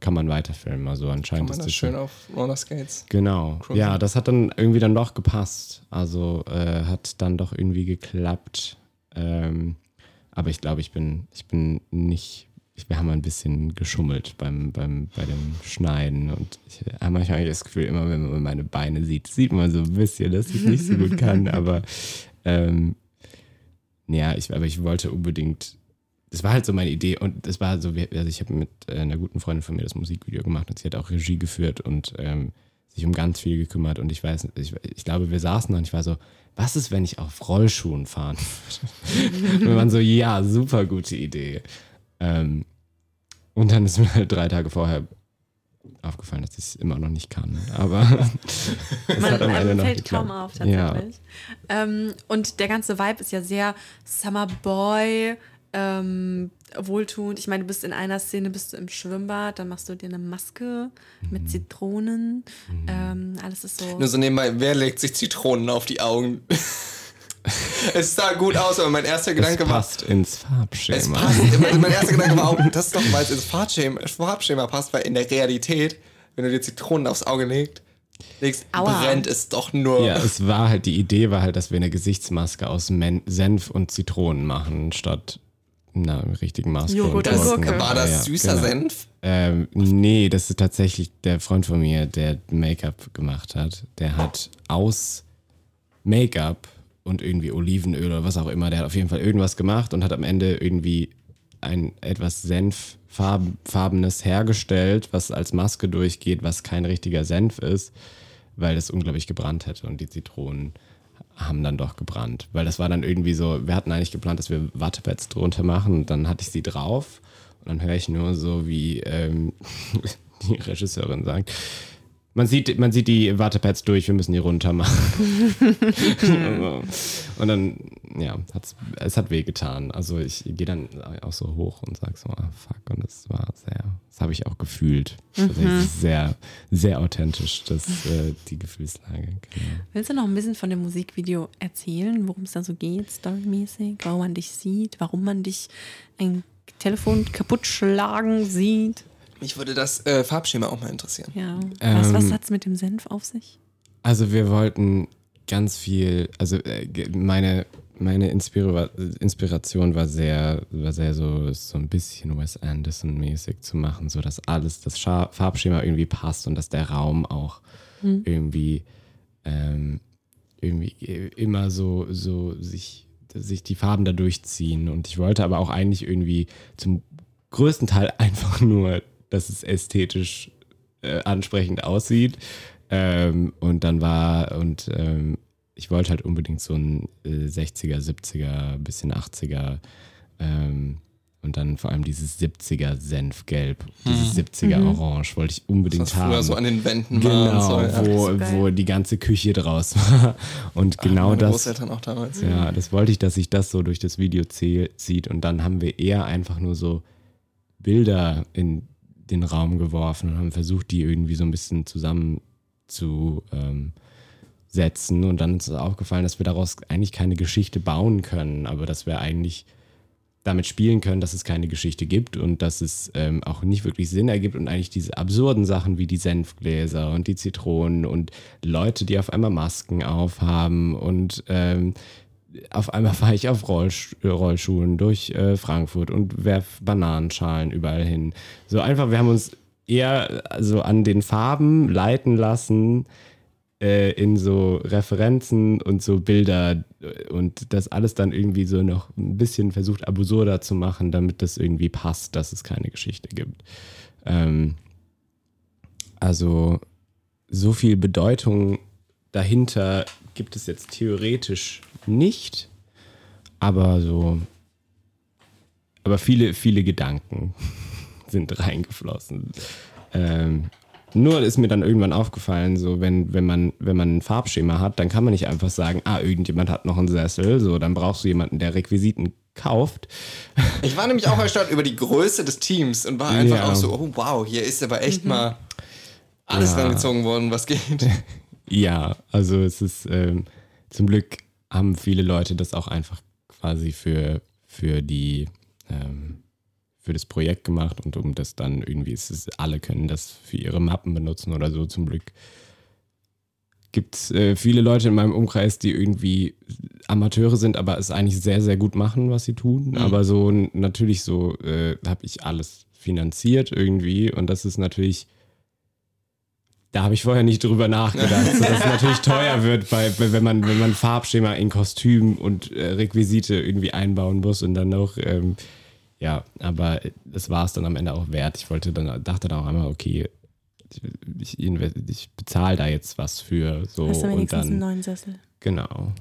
kann man weiterfilmen. Also anscheinend Man ist das schön auf Rollerskates. Genau. Ja, das hat dann irgendwie dann doch gepasst. Also äh, hat dann doch irgendwie geklappt. Ähm, aber ich glaube, ich bin, ich bin nicht. Ich, wir haben ein bisschen geschummelt beim, beim, bei dem Schneiden und ich habe manchmal das Gefühl, immer wenn man meine Beine sieht, sieht man so ein bisschen, dass ich nicht so gut kann. Aber ähm, ja, ich, aber ich wollte unbedingt das war halt so meine Idee und es war so, also ich habe mit äh, einer guten Freundin von mir das Musikvideo gemacht und sie hat auch Regie geführt und ähm, sich um ganz viel gekümmert und ich weiß, ich, ich glaube, wir saßen da und ich war so, was ist, wenn ich auf Rollschuhen fahren würde? und wir waren so, ja, super gute Idee. Ähm, und dann ist mir halt drei Tage vorher aufgefallen, dass ich es immer noch nicht kann. Aber es Man hat am Ende noch fällt geklappt. kaum auf Ja. tatsächlich. Ähm, und der ganze Vibe ist ja sehr Summer Boy, ähm, wohltuend. Ich meine, du bist in einer Szene, bist du im Schwimmbad, dann machst du dir eine Maske Mhm. mit Zitronen. Ähm, alles ist so. Nur so nebenbei, wer legt sich Zitronen auf die Augen? es sah gut aus, aber mein erster Es Gedanke war, passt ins Farbschema. es passt. mein, mein erster Gedanke war auch, das ist doch, weil es ins Farbschema, Farbschema passt, weil in der Realität, wenn du dir Zitronen aufs Auge legst, legst brennt es doch nur. Ja, es war halt, die Idee war halt, dass wir eine Gesichtsmaske aus Men Senf und Zitronen machen, statt einer richtigen Maske. Joghurt. Gurke. war das Ja, süßer genau. Senf? Ähm, nee, das ist tatsächlich der Freund von mir, der Make-up gemacht hat. Der hat aus Make-up und irgendwie Olivenöl oder was auch immer, der hat auf jeden Fall irgendwas gemacht und hat am Ende irgendwie ein etwas Senffarbenes hergestellt, was als Maske durchgeht, was kein richtiger Senf ist, weil das unglaublich gebrannt hätte und die Zitronen haben dann doch gebrannt. Weil das war dann irgendwie so, wir hatten eigentlich geplant, dass wir Wattepads drunter machen und dann hatte ich sie drauf und dann höre ich nur so, wie ähm, die Regisseurin sagt, man sieht, man sieht die Wattepads durch, wir müssen die runter machen. und dann, ja, hat's, es hat wehgetan. Also ich gehe dann auch so hoch und sage so, ah, fuck. Und das war sehr, das habe ich auch gefühlt. Tatsächlich sehr, sehr authentisch, das, äh, die Gefühlslage. Genau. Willst du noch ein bisschen von dem Musikvideo erzählen, worum es da so geht, storymäßig, warum man dich sieht, warum man dich ein Telefon kaputt schlagen sieht. Mich würde das äh, Farbschema auch mal interessieren. Ja. was was Ähm, hat's mit dem Senf auf sich? Also wir wollten ganz viel, also äh, meine, meine Inspira Inspiration war sehr, war sehr so, so ein bisschen Wes Anderson-mäßig zu machen, so dass alles, das Scha Farbschema irgendwie passt und dass der Raum auch irgendwie, ähm, irgendwie äh, immer so, so sich, sich die Farben da durchziehen. Und ich wollte aber auch eigentlich irgendwie zum größten Teil einfach nur, dass es ästhetisch äh, ansprechend aussieht. Ähm, und dann war, und ähm, ich wollte halt unbedingt so ein äh, 60er, 70er, bisschen 80er ähm, und dann vor allem dieses 70er Senfgelb, dieses 70er Orange wollte ich unbedingt Was haben. früher so an den Wänden war Genau, so. Ja. wo, so geil. wo die ganze Küche draus war. Und genau Meine das. Großeltern auch damals. Ja, das wollte ich, dass sich das so durch das Video zieht. Und dann haben wir eher einfach nur so Bilder in den Raum geworfen und haben versucht, die irgendwie so ein bisschen zusammen zu ähm. Und dann ist uns aufgefallen, dass wir daraus eigentlich keine Geschichte bauen können, aber dass wir eigentlich damit spielen können, dass es keine Geschichte gibt und dass es ähm, auch nicht wirklich Sinn ergibt und eigentlich diese absurden Sachen wie die Senfgläser und die Zitronen und Leute, die auf einmal Masken aufhaben und ähm, auf einmal fahre ich auf Rollsch Rollschuhen durch äh, Frankfurt und werf Bananenschalen überall hin. So einfach, wir haben uns eher so an den Farben leiten lassen, äh, in so Referenzen und so Bilder äh, und das alles dann irgendwie so noch ein bisschen versucht absurder zu machen, damit das irgendwie passt, dass es keine Geschichte gibt. Ähm, also so viel Bedeutung dahinter gibt es jetzt theoretisch nicht, aber so, aber viele, viele Gedanken sind reingeflossen. Ähm, nur ist mir dann irgendwann aufgefallen, so wenn, wenn man, wenn man ein Farbschema hat, dann kann man nicht einfach sagen, ah, irgendjemand hat noch einen Sessel, so, dann brauchst du jemanden, der Requisiten kauft. Ich war nämlich auch erstaunt über die Größe des Teams und war einfach Ja. auch so, oh wow, hier ist aber echt mal alles Ja. rangezogen worden, was geht. Ja, also es ist ähm, zum Glück haben viele Leute das auch einfach quasi für, für die ähm, für das Projekt gemacht und um das dann irgendwie, es ist, alle können das für ihre Mappen benutzen oder so zum Glück. Gibt es äh, viele Leute in meinem Umkreis, die irgendwie Amateure sind, aber es eigentlich sehr, sehr gut machen, was sie tun. Aber so natürlich so äh, habe ich alles finanziert irgendwie und das ist natürlich da habe ich vorher nicht drüber nachgedacht, so dass es natürlich teuer wird, bei, bei- wenn, man, wenn man Farbschema in Kostüm und äh, Requisite irgendwie einbauen muss und dann noch, ähm, ja, aber das war es dann am Ende auch wert. Ich wollte dann, dachte dann auch einmal, okay, ich, inve- ich bezahle da jetzt was für so Hast du und wenigstens einen dann, neuen Sessel? genau.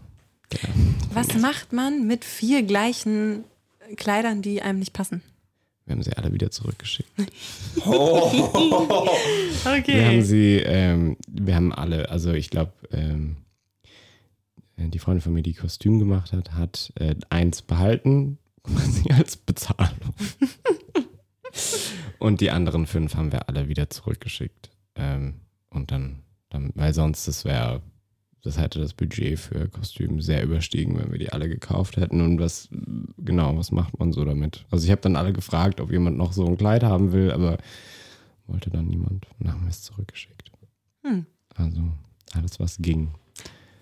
Was macht man mit vier gleichen Kleidern, die einem nicht passen? Wir haben sie alle wieder zurückgeschickt. Okay. Wir haben sie, ähm, wir haben alle, also ich glaube, ähm, die Freundin von mir, die Kostüm gemacht hat, hat äh, eins behalten, quasi als Bezahlung. und die anderen fünf haben wir alle wieder zurückgeschickt. Ähm, und dann, dann, weil sonst das wäre, das hätte das Budget für Kostüm sehr überstiegen, wenn wir die alle gekauft hätten. Und was, genau, was macht man so damit? Also ich habe dann alle gefragt, ob jemand noch so ein Kleid haben will, aber wollte dann niemand. Und dann haben wir es zurückgeschickt. Hm. Also alles, was ging.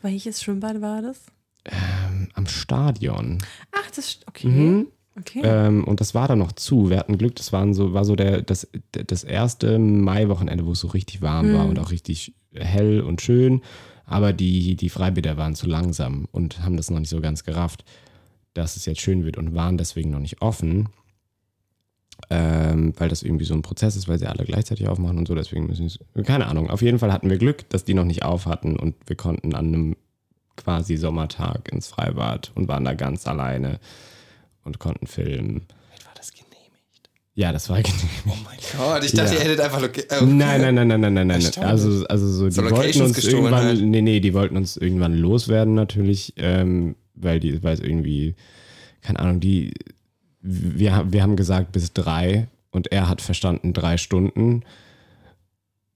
Welches Schwimmbad war das? Ähm, am Stadion. Ach, das ist okay. Mhm. Okay. Ähm, und das war dann noch zu. Wir hatten Glück, das waren so, war so der, das, das erste Maiwochenende, wo es so richtig warm war und auch richtig hell und schön. Aber die, die Freibäder waren zu langsam und haben das noch nicht so ganz gerafft, dass es jetzt schön wird und waren deswegen noch nicht offen. Ähm, weil das irgendwie so ein Prozess ist, weil sie alle gleichzeitig aufmachen und so, deswegen müssen sie, keine Ahnung. Auf jeden Fall hatten wir Glück, dass die noch nicht auf hatten und wir konnten an einem quasi Sommertag ins Freibad und waren da ganz alleine und konnten filmen. Ja, das war genehmigt. Oh mein Gott, ich dachte, Ja. ihr hättet einfach. Loca äh, Nein, nein, nein, nein, nein, nein, nein. Also, also so, die So wollten Locations uns irgendwann, halt. nee, nee, die wollten uns irgendwann loswerden natürlich, ähm, weil die, weil es irgendwie, keine Ahnung, die, wir, haben- wir haben gesagt bis drei und er hat verstanden drei Stunden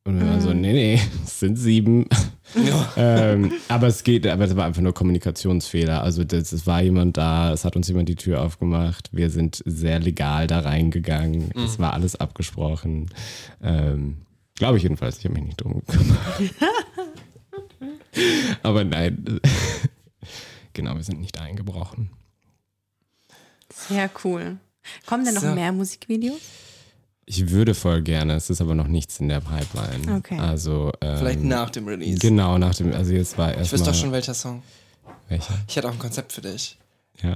Und wir waren so, nee, nee, es sind sieben. Ja. ähm, aber es geht, aber es war einfach nur Kommunikationsfehler. Also das, es war jemand da, es hat uns jemand die Tür aufgemacht. Wir sind sehr legal da reingegangen. Es war alles abgesprochen. Ähm, Glaube ich jedenfalls. Ich habe mich nicht drum gekümmert. aber nein. genau, wir sind nicht eingebrochen. Sehr cool. Kommen denn noch So. mehr Musikvideos? Ich würde voll gerne, es ist aber noch nichts in der Pipeline. Okay. Also ähm, Vielleicht nach dem Release. Genau, nach dem, also jetzt war Ich erstmal. weiß doch schon, welcher Song. welcher. Ich hätte auch ein Konzept für dich. Ja.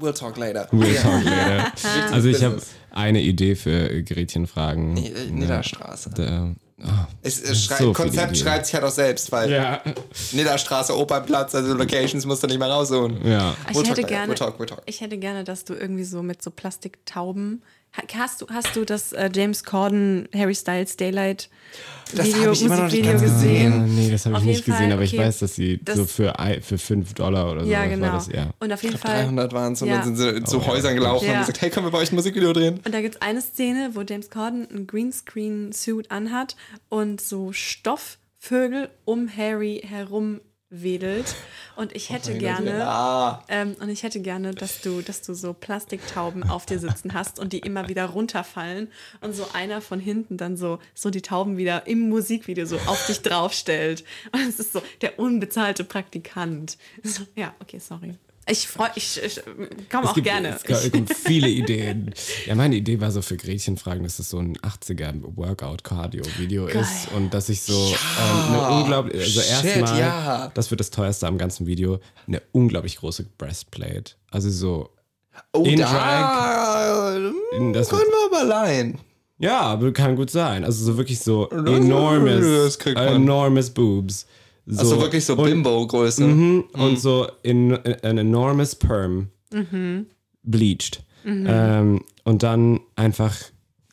We'll talk later. We'll Ja. talk later. Also ich habe eine Idee für Gretchenfragen. Nee, äh, Nidderstraße. Da- ah, Es, es schrei so Konzept schreibt sich halt auch selbst, weil Ja. Nidderstraße, Opernplatz, also Locations musst du nicht mehr raussuchen. Ja. Ich We'll hätte talk, gerne, we'll talk, we'll talk. ich hätte gerne, dass du irgendwie so mit so Plastiktauben. Ha- Hast du, hast du das äh, James Corden Harry Styles Daylight Das Video, ich immer noch nicht Musikvideo ganz gesehen? Ah, nee, das habe ich nicht jeden gesehen, Fall, aber ich okay. weiß, dass sie Das- so für, für 5 Dollar oder so Ja, was genau. war das, ja. Und auf jeden Fall. 300 waren es und Ja. dann sind sie zu Oh, ja. Häusern gelaufen und Ja. haben gesagt, hey, können wir bei euch ein Musikvideo drehen? Und da gibt es eine Szene, wo James Corden ein Greenscreen-Suit anhat und so Stoffvögel um Harry herum wedelt. Und ich hätte gerne. Ja. Ähm, und ich hätte gerne, dass du, dass du so Plastiktauben auf dir sitzen hast und die immer wieder runterfallen und so einer von hinten dann so, so die Tauben wieder im Musikvideo so auf dich draufstellt. Und es ist so der unbezahlte Praktikant. So, ja, okay, sorry. Ich freue ich, ich komme Es auch gibt, gerne. Es gibt viele Ideen. Ja, meine Idee war so für Gretchenfragen, dass es so ein 80er Workout-Cardio-Video ist und dass ich so ähm, eine unglaublich, also erstmal, ja. das wird das teuerste am ganzen Video, eine unglaublich große Breastplate. Also so, Oh, In da das können wir aber leihen. ja, kann gut sein. Also so wirklich so Das man. enormous boobs. So, Also wirklich so und- Bimbo-Größe. Mhm, Und so in, in an enormous perm bleached. Ähm, und dann einfach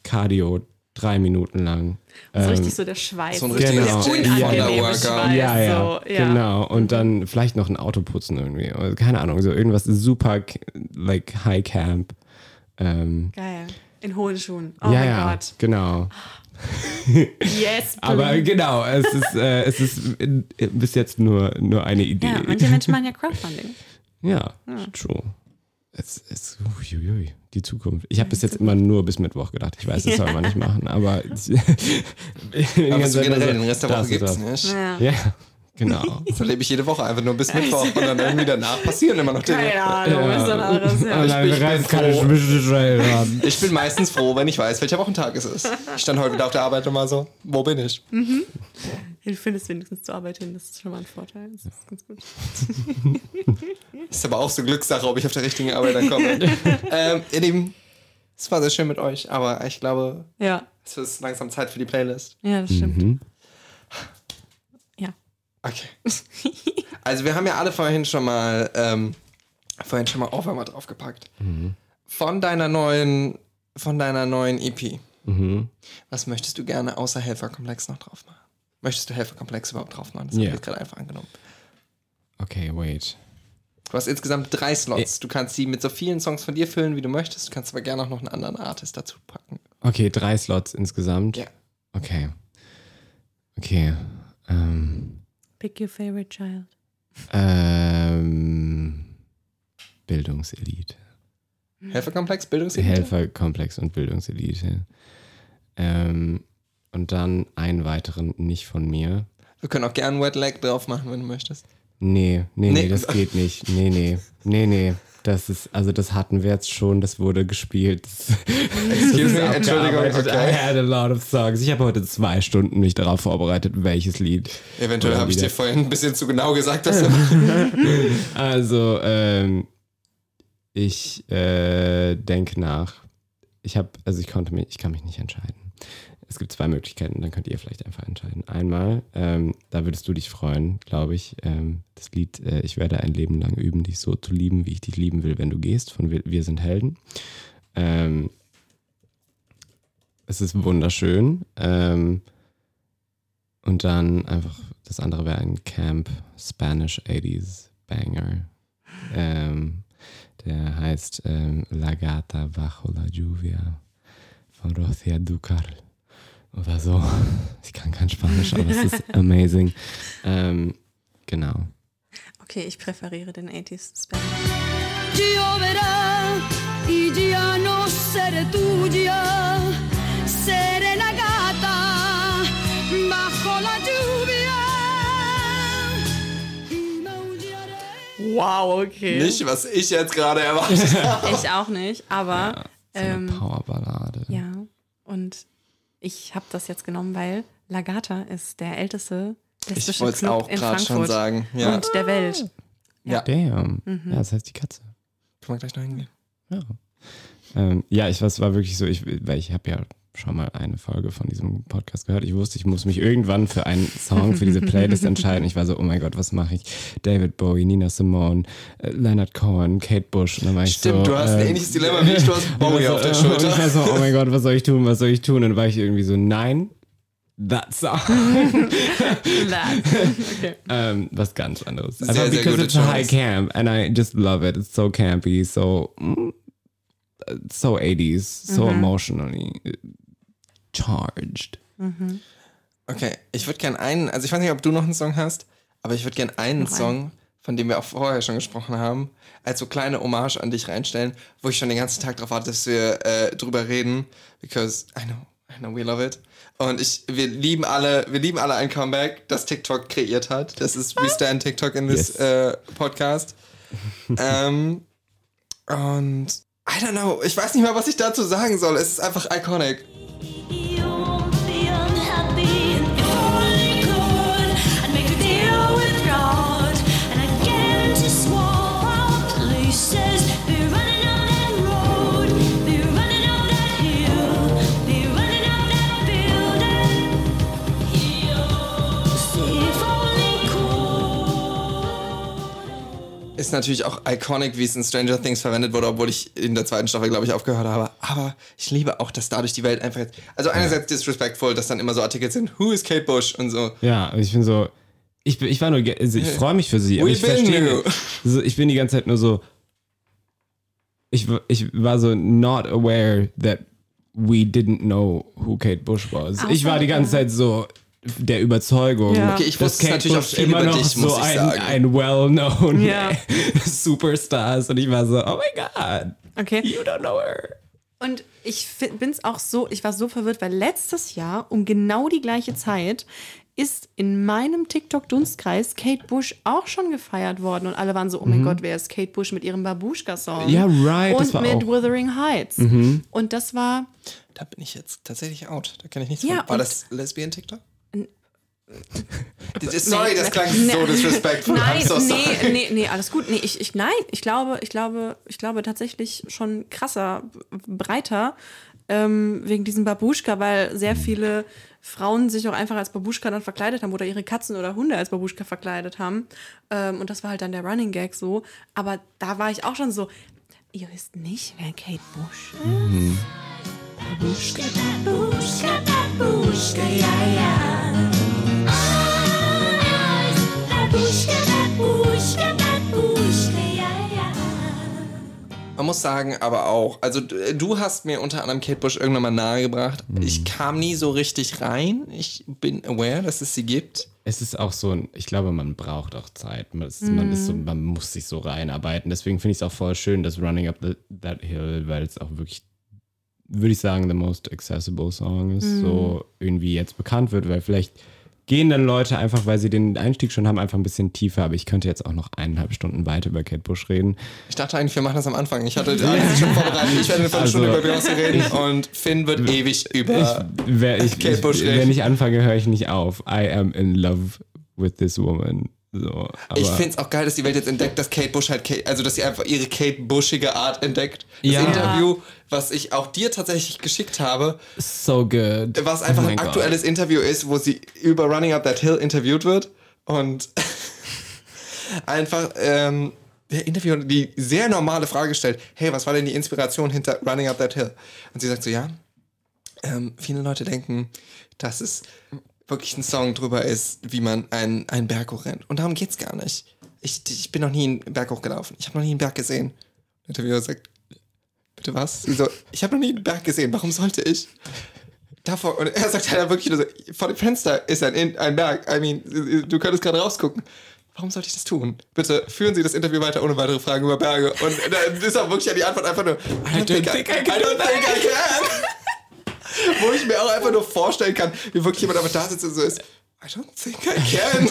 Cardio drei Minuten lang. so richtig so der Schweiß. so ein der Jane unangenehme. Schweiß. ja, ja, so, ja. genau. Und dann vielleicht noch ein Auto putzen irgendwie. Oder Keine Ahnung, so irgendwas super like High Camp. Ähm, Geil. In hohen Schuhen. Oh ja, mein ja, Gott. genau. Yes, Aber please. genau, es ist, äh, es ist bis jetzt nur, nur eine Idee. Ja, manche Menschen machen ja Crowdfunding. Ja, true. Es, es, uiuiui, die Zukunft. Ich habe bis jetzt immer nur bis Mittwoch gedacht. Ich weiß, das soll man nicht machen, aber. Aber so generell, den Rest der Woche gibt's nicht. Ja. Ja, genau. Das erlebe ich jede Woche einfach nur bis Mittwoch und dann irgendwie danach passieren immer noch Dinge. Keine Ahnung, was dann anderes. Ja. ich bin reißt keine froh. Ich bin meistens froh, wenn ich weiß, welcher Wochentag es ist. Ich stand heute wieder auf der Arbeit und mal so, wo bin ich? Du findest wenigstens zur Arbeit hin, das ist schon mal ein Vorteil. Das ist ganz gut. Ist aber auch so Glückssache, ob ich auf der richtigen Arbeit dann komme. ähm, ihr Lieben, es war sehr schön mit euch, aber ich glaube, Ja, es ist langsam Zeit für die Playlist. ja, das stimmt. Mhm. Okay. Also wir haben ja alle vorhin schon mal, ähm, vorhin schon mal Ohrwürmer draufgepackt. Von deiner neuen, von deiner neuen EP. Mhm. Was möchtest du gerne außer Helferkomplex noch drauf machen? Möchtest du Helferkomplex überhaupt drauf machen? Das habe Ja. ich gerade einfach angenommen. Okay, wait. Du hast insgesamt drei Slots. Du kannst die mit so vielen Songs von dir füllen, wie du möchtest. Du kannst aber gerne auch noch einen anderen Artist dazu packen. Okay, drei Slots insgesamt. Ja. Okay. Okay. Ähm, Pick your favorite child. ähm, Bildungselite. Helferkomplex, Bildungselite? Helferkomplex und Bildungselite. Ähm, und dann einen weiteren nicht von mir. Wir können auch gerne Wet Leg drauf machen, wenn du möchtest. Nee, nee, nee, Nee. das geht nicht. Nee, nee, nee, nee. Das ist, also das hatten wir jetzt schon, das wurde gespielt. Excuse me, Entschuldigung, okay. I had a lot of songs. Ich habe heute zwei Stunden mich darauf vorbereitet, welches Lied. Eventuell habe ich dir vorhin ein bisschen zu genau gesagt, dass du Also, ähm, ich äh, denke nach. Ich habe, also ich konnte mich, ich kann mich nicht entscheiden. Es gibt zwei Möglichkeiten, dann könnt ihr vielleicht einfach entscheiden. Einmal, ähm, da würdest du dich freuen, glaube ich, ähm, das Lied äh, Ich werde ein Leben lang üben, dich so zu lieben, wie ich dich lieben will, wenn du gehst, von Wir, Wir sind Helden. Ähm, es ist wunderschön. Ähm, und dann einfach, das andere wäre ein Camp Spanish 80s Banger. Ähm, der heißt ähm, La Gata Bajo la Lluvia von Rocia Ducal. Oder so. Ich kann kein Spanisch, aber es ist amazing. Ähm, genau. Okay, ich präferiere den 80s Spanish. Lloverá y ya no seré tuya, seré la gata bajo la lluvia y maullaré. Wow, okay. Nicht, was ich jetzt gerade erwartet habe. Ich auch nicht, aber So eine ähm, Powerballade. ja. Und ich habe das jetzt genommen, weil Lagata ist der älteste Ich lesbische wollte es Club auch in gerade Frankfurt schon sagen. Ja, und der Welt. ja. Damn. Ja, das heißt die Katze. Können wir gleich noch hingehen. Ja. Ähm, ja, ich es war wirklich so, ich, weil ich habe ja schon mal eine Folge von diesem Podcast gehört. Ich wusste, ich muss mich irgendwann für einen Song für diese Playlist entscheiden. Ich war so, oh mein Gott, was mache ich? David Bowie, Nina Simone, äh, Leonard Cohen, Kate Bush. Und dann war ich Stimmt, so, du hast ein ähm, ähnliches Dilemma wie ich, du hast Bowie auf der äh, Und ich Schulter. war so, oh mein Gott, was soll ich tun, was soll ich tun? Und dann war ich irgendwie so, nein, that song. okay. ähm, was ganz anderes. Sehr, sehr because it's a high Choice. camp and I just love it. It's so campy, so mm, so 80s, so emotionally charged. Okay, ich würde gern einen, also ich weiß nicht, ob du noch einen Song hast, aber ich würde gern einen Noch einen. Song, von dem wir auch vorher schon gesprochen haben, als so kleine Hommage an dich reinstellen, wo ich schon den ganzen Tag darauf warte, dass wir äh, drüber reden, because I know, I know we love it. Und ich, wir lieben alle, wir lieben alle ein Comeback, das TikTok kreiert hat. Das ist We Stand TikTok in this Yes. äh, Podcast. ähm, und I don't know, ich weiß nicht mal, was ich dazu sagen soll. Es ist einfach iconic. Ist natürlich auch iconic, wie es in Stranger Things verwendet wurde, obwohl ich in der zweiten Staffel, glaube ich, aufgehört habe. Aber ich liebe auch, dass dadurch die Welt einfach jetzt. Also, einerseits disrespectful, dass dann immer so Artikel sind: Who is Kate Bush? und so. Ja, ich bin so, ich, ich war nur, also ich freue mich für sie, aber We ich verstehe, you. so, ich bin die ganze Zeit nur so, ich, ich war so not aware that we didn't know who Kate Bush was. ich war die ganze Zeit so der Überzeugung, Ja. Okay, ich dass wusste Kate natürlich auch Bush viel immer über noch dich, so ein, sagen. ein well-known Ja. Superstar ist und ich war so, oh my God, Okay. you don't know her. Und ich bin es auch so, ich war so verwirrt, weil letztes Jahr um genau die gleiche Zeit ist in meinem TikTok-Dunstkreis Kate Bush auch schon gefeiert worden und alle waren so, oh mein Gott, wer ist Kate Bush mit ihrem Babushka-Song? Ja, right, Und das war mit auch- Mhm. Wuthering Heights. Und das war, Da bin ich jetzt tatsächlich out. Da kann ich nichts Ja, von. War das Lesbian TikTok? Sorry, das klang so disrespectful. Nein, so nee, nee, nee, alles gut. Nee, ich, ich, nein, ich glaube, ich glaube, ich glaube tatsächlich schon krasser, breiter, ähm, wegen diesem Babuschka, weil sehr viele Frauen sich auch einfach als Babuschka dann verkleidet haben oder ihre Katzen oder Hunde als Babuschka verkleidet haben. Ähm, und das war halt dann der Running Gag so. Aber da war ich auch schon so, ihr wisst nicht, wer Kate Bush ist. Ah, Babushka, babushka, babushka, ja, ja. Man muss sagen, aber auch, also d- du hast mir unter anderem Kate Bush irgendwann mal nahegebracht. Mhm. Ich kam nie so richtig rein. Ich bin aware, dass es sie gibt. Es ist auch so, ein, ich glaube, man braucht auch Zeit. Man ist, man, ist so, man muss sich so reinarbeiten. Deswegen finde ich es auch voll schön, dass Running Up the, That Hill, weil es auch wirklich, würde ich sagen, the most accessible Song ist, so irgendwie jetzt bekannt wird, weil vielleicht gehen dann Leute einfach, weil sie den Einstieg schon haben, einfach ein bisschen tiefer. Aber ich könnte jetzt auch noch eineinhalb Stunden weiter über Kate Bush reden. Ich dachte eigentlich, wir machen das am Anfang. Ich hatte alles schon vorbereitet. Ich werde eine Viertelstunde Also, über Beyoncé reden und Finn wird ewig über. Wer ich, Kate ich, Bush reden. wenn ich anfange, höre ich nicht auf. I am in love with this woman. So, Ich finde es auch geil, dass die Welt jetzt entdeckt, dass Kate Bush halt, Kate, also dass sie einfach ihre Kate Bushige Art entdeckt. Das Ja. Interview, was ich auch dir tatsächlich geschickt habe, so good. was einfach Oh ein aktuelles Interview ist, wo sie über Running Up That Hill interviewt wird und einfach ähm, der Interviewer die sehr normale Frage stellt, hey, was war denn die Inspiration hinter Running Up That Hill? Und sie sagt so, ja, ähm, viele Leute denken, dass es wirklich ein Song drüber ist, wie man einen, einen Berg hochrennt. Und darum geht's gar nicht. Ich, ich bin noch nie einen Berg hochgelaufen. Ich habe noch nie einen Berg gesehen. Der Interviewer sagt, bitte was? So, ich habe noch nie einen Berg gesehen. Warum sollte ich? davor, und er sagt halt wirklich nur so, vor dem Fenster ist ein, In- ein Berg. I mean, du könntest gerade rausgucken. Warum sollte ich das tun? Bitte führen Sie das Interview weiter ohne weitere Fragen über Berge. Und dann ist auch wirklich die Antwort einfach nur, I don't, think, I, I don't think I can. Wo ich mir auch einfach nur vorstellen kann, wie wirklich jemand einfach da sitzt und so ist, I don't think I can.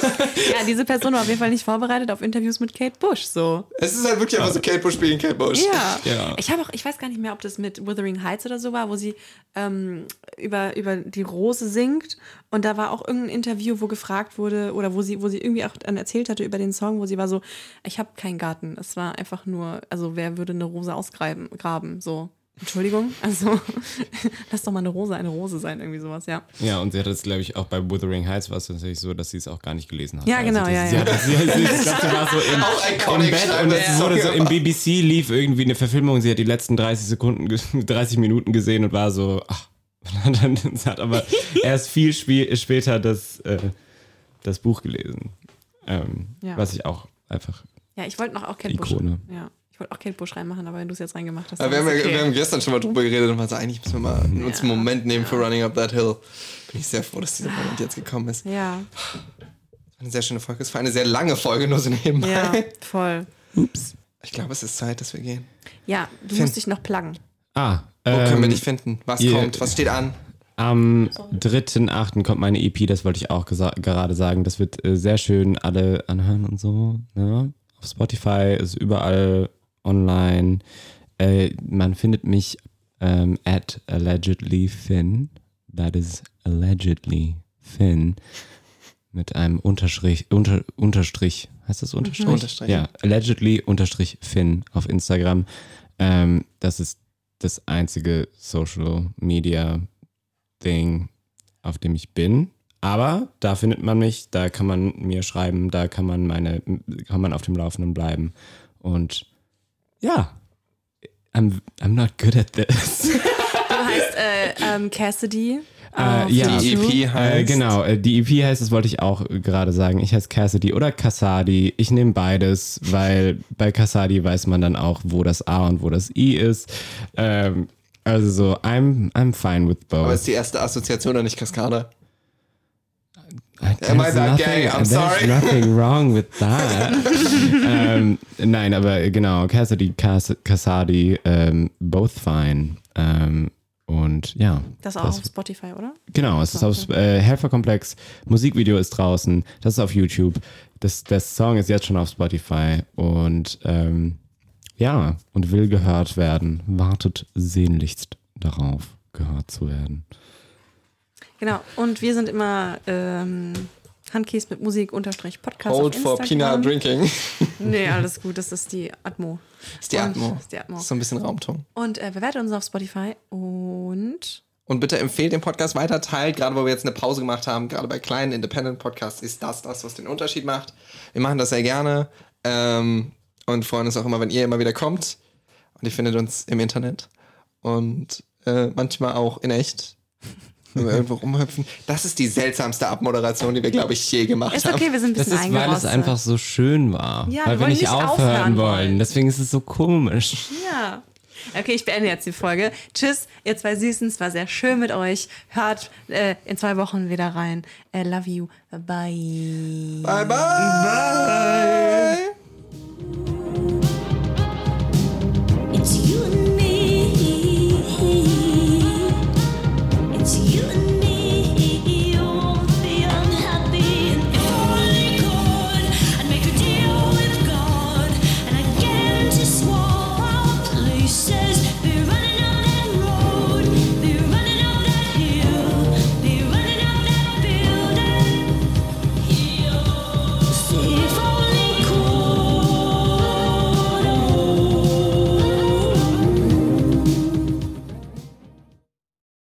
Ja, diese Person war auf jeden Fall nicht vorbereitet auf Interviews mit Kate Bush. So. es ist halt wirklich einfach so Kate Bush being Kate Bush. Ja. Ja. Ich habe auch, ich weiß gar nicht mehr, ob das mit Wuthering Heights oder so war, wo sie ähm, über, über die Rose singt. Und da war auch irgendein Interview, wo gefragt wurde, oder wo sie, wo sie irgendwie auch dann erzählt hatte über den Song, wo sie war so, ich habe keinen Garten. Es war einfach nur, also wer würde eine Rose ausgraben, graben, so. Entschuldigung, also lass doch mal eine Rose eine Rose sein, irgendwie sowas, ja. Ja, und sie hat es, glaube ich, auch bei Wuthering Heights war es tatsächlich so, dass sie es auch gar nicht gelesen hat. Ja, genau, das, ja, sie ja. Hat, sie, sie, ich glaub, sie war so im, im Bett und es wurde so, im. BBC lief irgendwie eine Verfilmung, sie hat die letzten 30 Sekunden, ge- 30 Minuten gesehen und war so, ach, dann sie hat aber erst viel spie- später das, äh, das Buch gelesen. Ähm, Ja. Was ich auch einfach, Ja, ich wollte noch auch Kate Ikone. Bush. Ja, ich wollte auch Kate Bush reinmachen, aber wenn du es jetzt reingemacht hast, wir, haben ja, okay. wir haben gestern schon mal drüber geredet und waren so, eigentlich müssen wir mal uns einen Moment nehmen für Running Up That Hill. Bin ich sehr froh, dass dieser Moment jetzt gekommen ist. Ja, Eine sehr schöne Folge. Es war eine sehr lange Folge, nur so nebenbei. ja, voll. Ich glaube, es ist Zeit, dass wir gehen. Ja, du Finn. musst dich noch pluggen. ah, Wo können wir ähm, dich finden? Was ihr- kommt? Was steht an? Am 3.8. kommt meine EP, das wollte ich auch gesa- gerade sagen. Das wird äh, sehr schön alle anhören und so. Ne? Auf Spotify ist überall online. Äh, man findet mich ähm, at allegedly Finn. That is allegedly Finn. Mit einem Unterstrich, unter, Unterstrich. Heißt das Unterstrich? Unterstrich. Ja, allegedly Unterstrich Finn auf Instagram. Ähm, das ist das einzige Social Media Ding, auf dem ich bin. Aber da findet man mich, da kann man mir schreiben, da kann man meine, kann man auf dem Laufenden bleiben. Und ja, I'm, I'm not good at this. Du heißt äh, ähm, Cassidy. Äh, auf ja. Die. EP Äh, heißt. genau, äh, die EP heißt, das wollte ich auch äh, gerade sagen. Ich heiße Cassidy oder Cassadi. Ich nehme beides, weil bei Cassadi weiß man dann auch, wo das A und wo das I ist. Ähm, also so, I'm, I'm fine with both. Aber ist die erste Assoziation oder nicht Cascada? There's Am I that nothing- gay? I'm there's sorry. nothing wrong with that. ähm, nein, aber genau, Cassidy, Cass Cassadi, ähm, both fine. Ähm, und ja. Das auch auf Spotify, oder? Genau, es ist auf äh, Helferkomplex, Musikvideo ist draußen, das ist auf YouTube. Das, der Song ist jetzt schon auf Spotify und ähm, ja, und will gehört werden. Wartet sehnlichst darauf, gehört zu werden. Genau. Und wir sind immer ähm, Handkies mit Musik unterstrich Podcast. Auf for. Peanut Drinking. Nee, alles gut. Das ist die Atmo. ist die Und- Atmo. Das ist die Atmo. Das ist so ein bisschen Raumton. Und äh, bewertet uns auf Spotify und Und bitte empfehlt den Podcast weiter, teilt, gerade wo wir jetzt eine Pause gemacht haben, gerade bei kleinen Independent Podcasts ist das das, was den Unterschied macht. Wir machen das sehr gerne ähm, und freuen uns auch immer, wenn ihr immer wieder kommt. Und ihr findet uns im Internet und äh, manchmal auch in echt, wenn wir irgendwo rumhüpfen. Das ist die seltsamste Abmoderation, die wir, glaube ich, je gemacht ist haben. okay, wir sind ein Das bisschen ist, weil es einfach so schön war. Ja, weil wir wir nicht nicht aufhören, aufhören wollen. wollen. Deswegen ist es so komisch. Ja. Okay, ich beende jetzt die Folge. Tschüss, ihr zwei Süßen. Es war sehr schön mit euch. Hört äh, in zwei Wochen wieder rein. I love you. Bye. Bye, bye.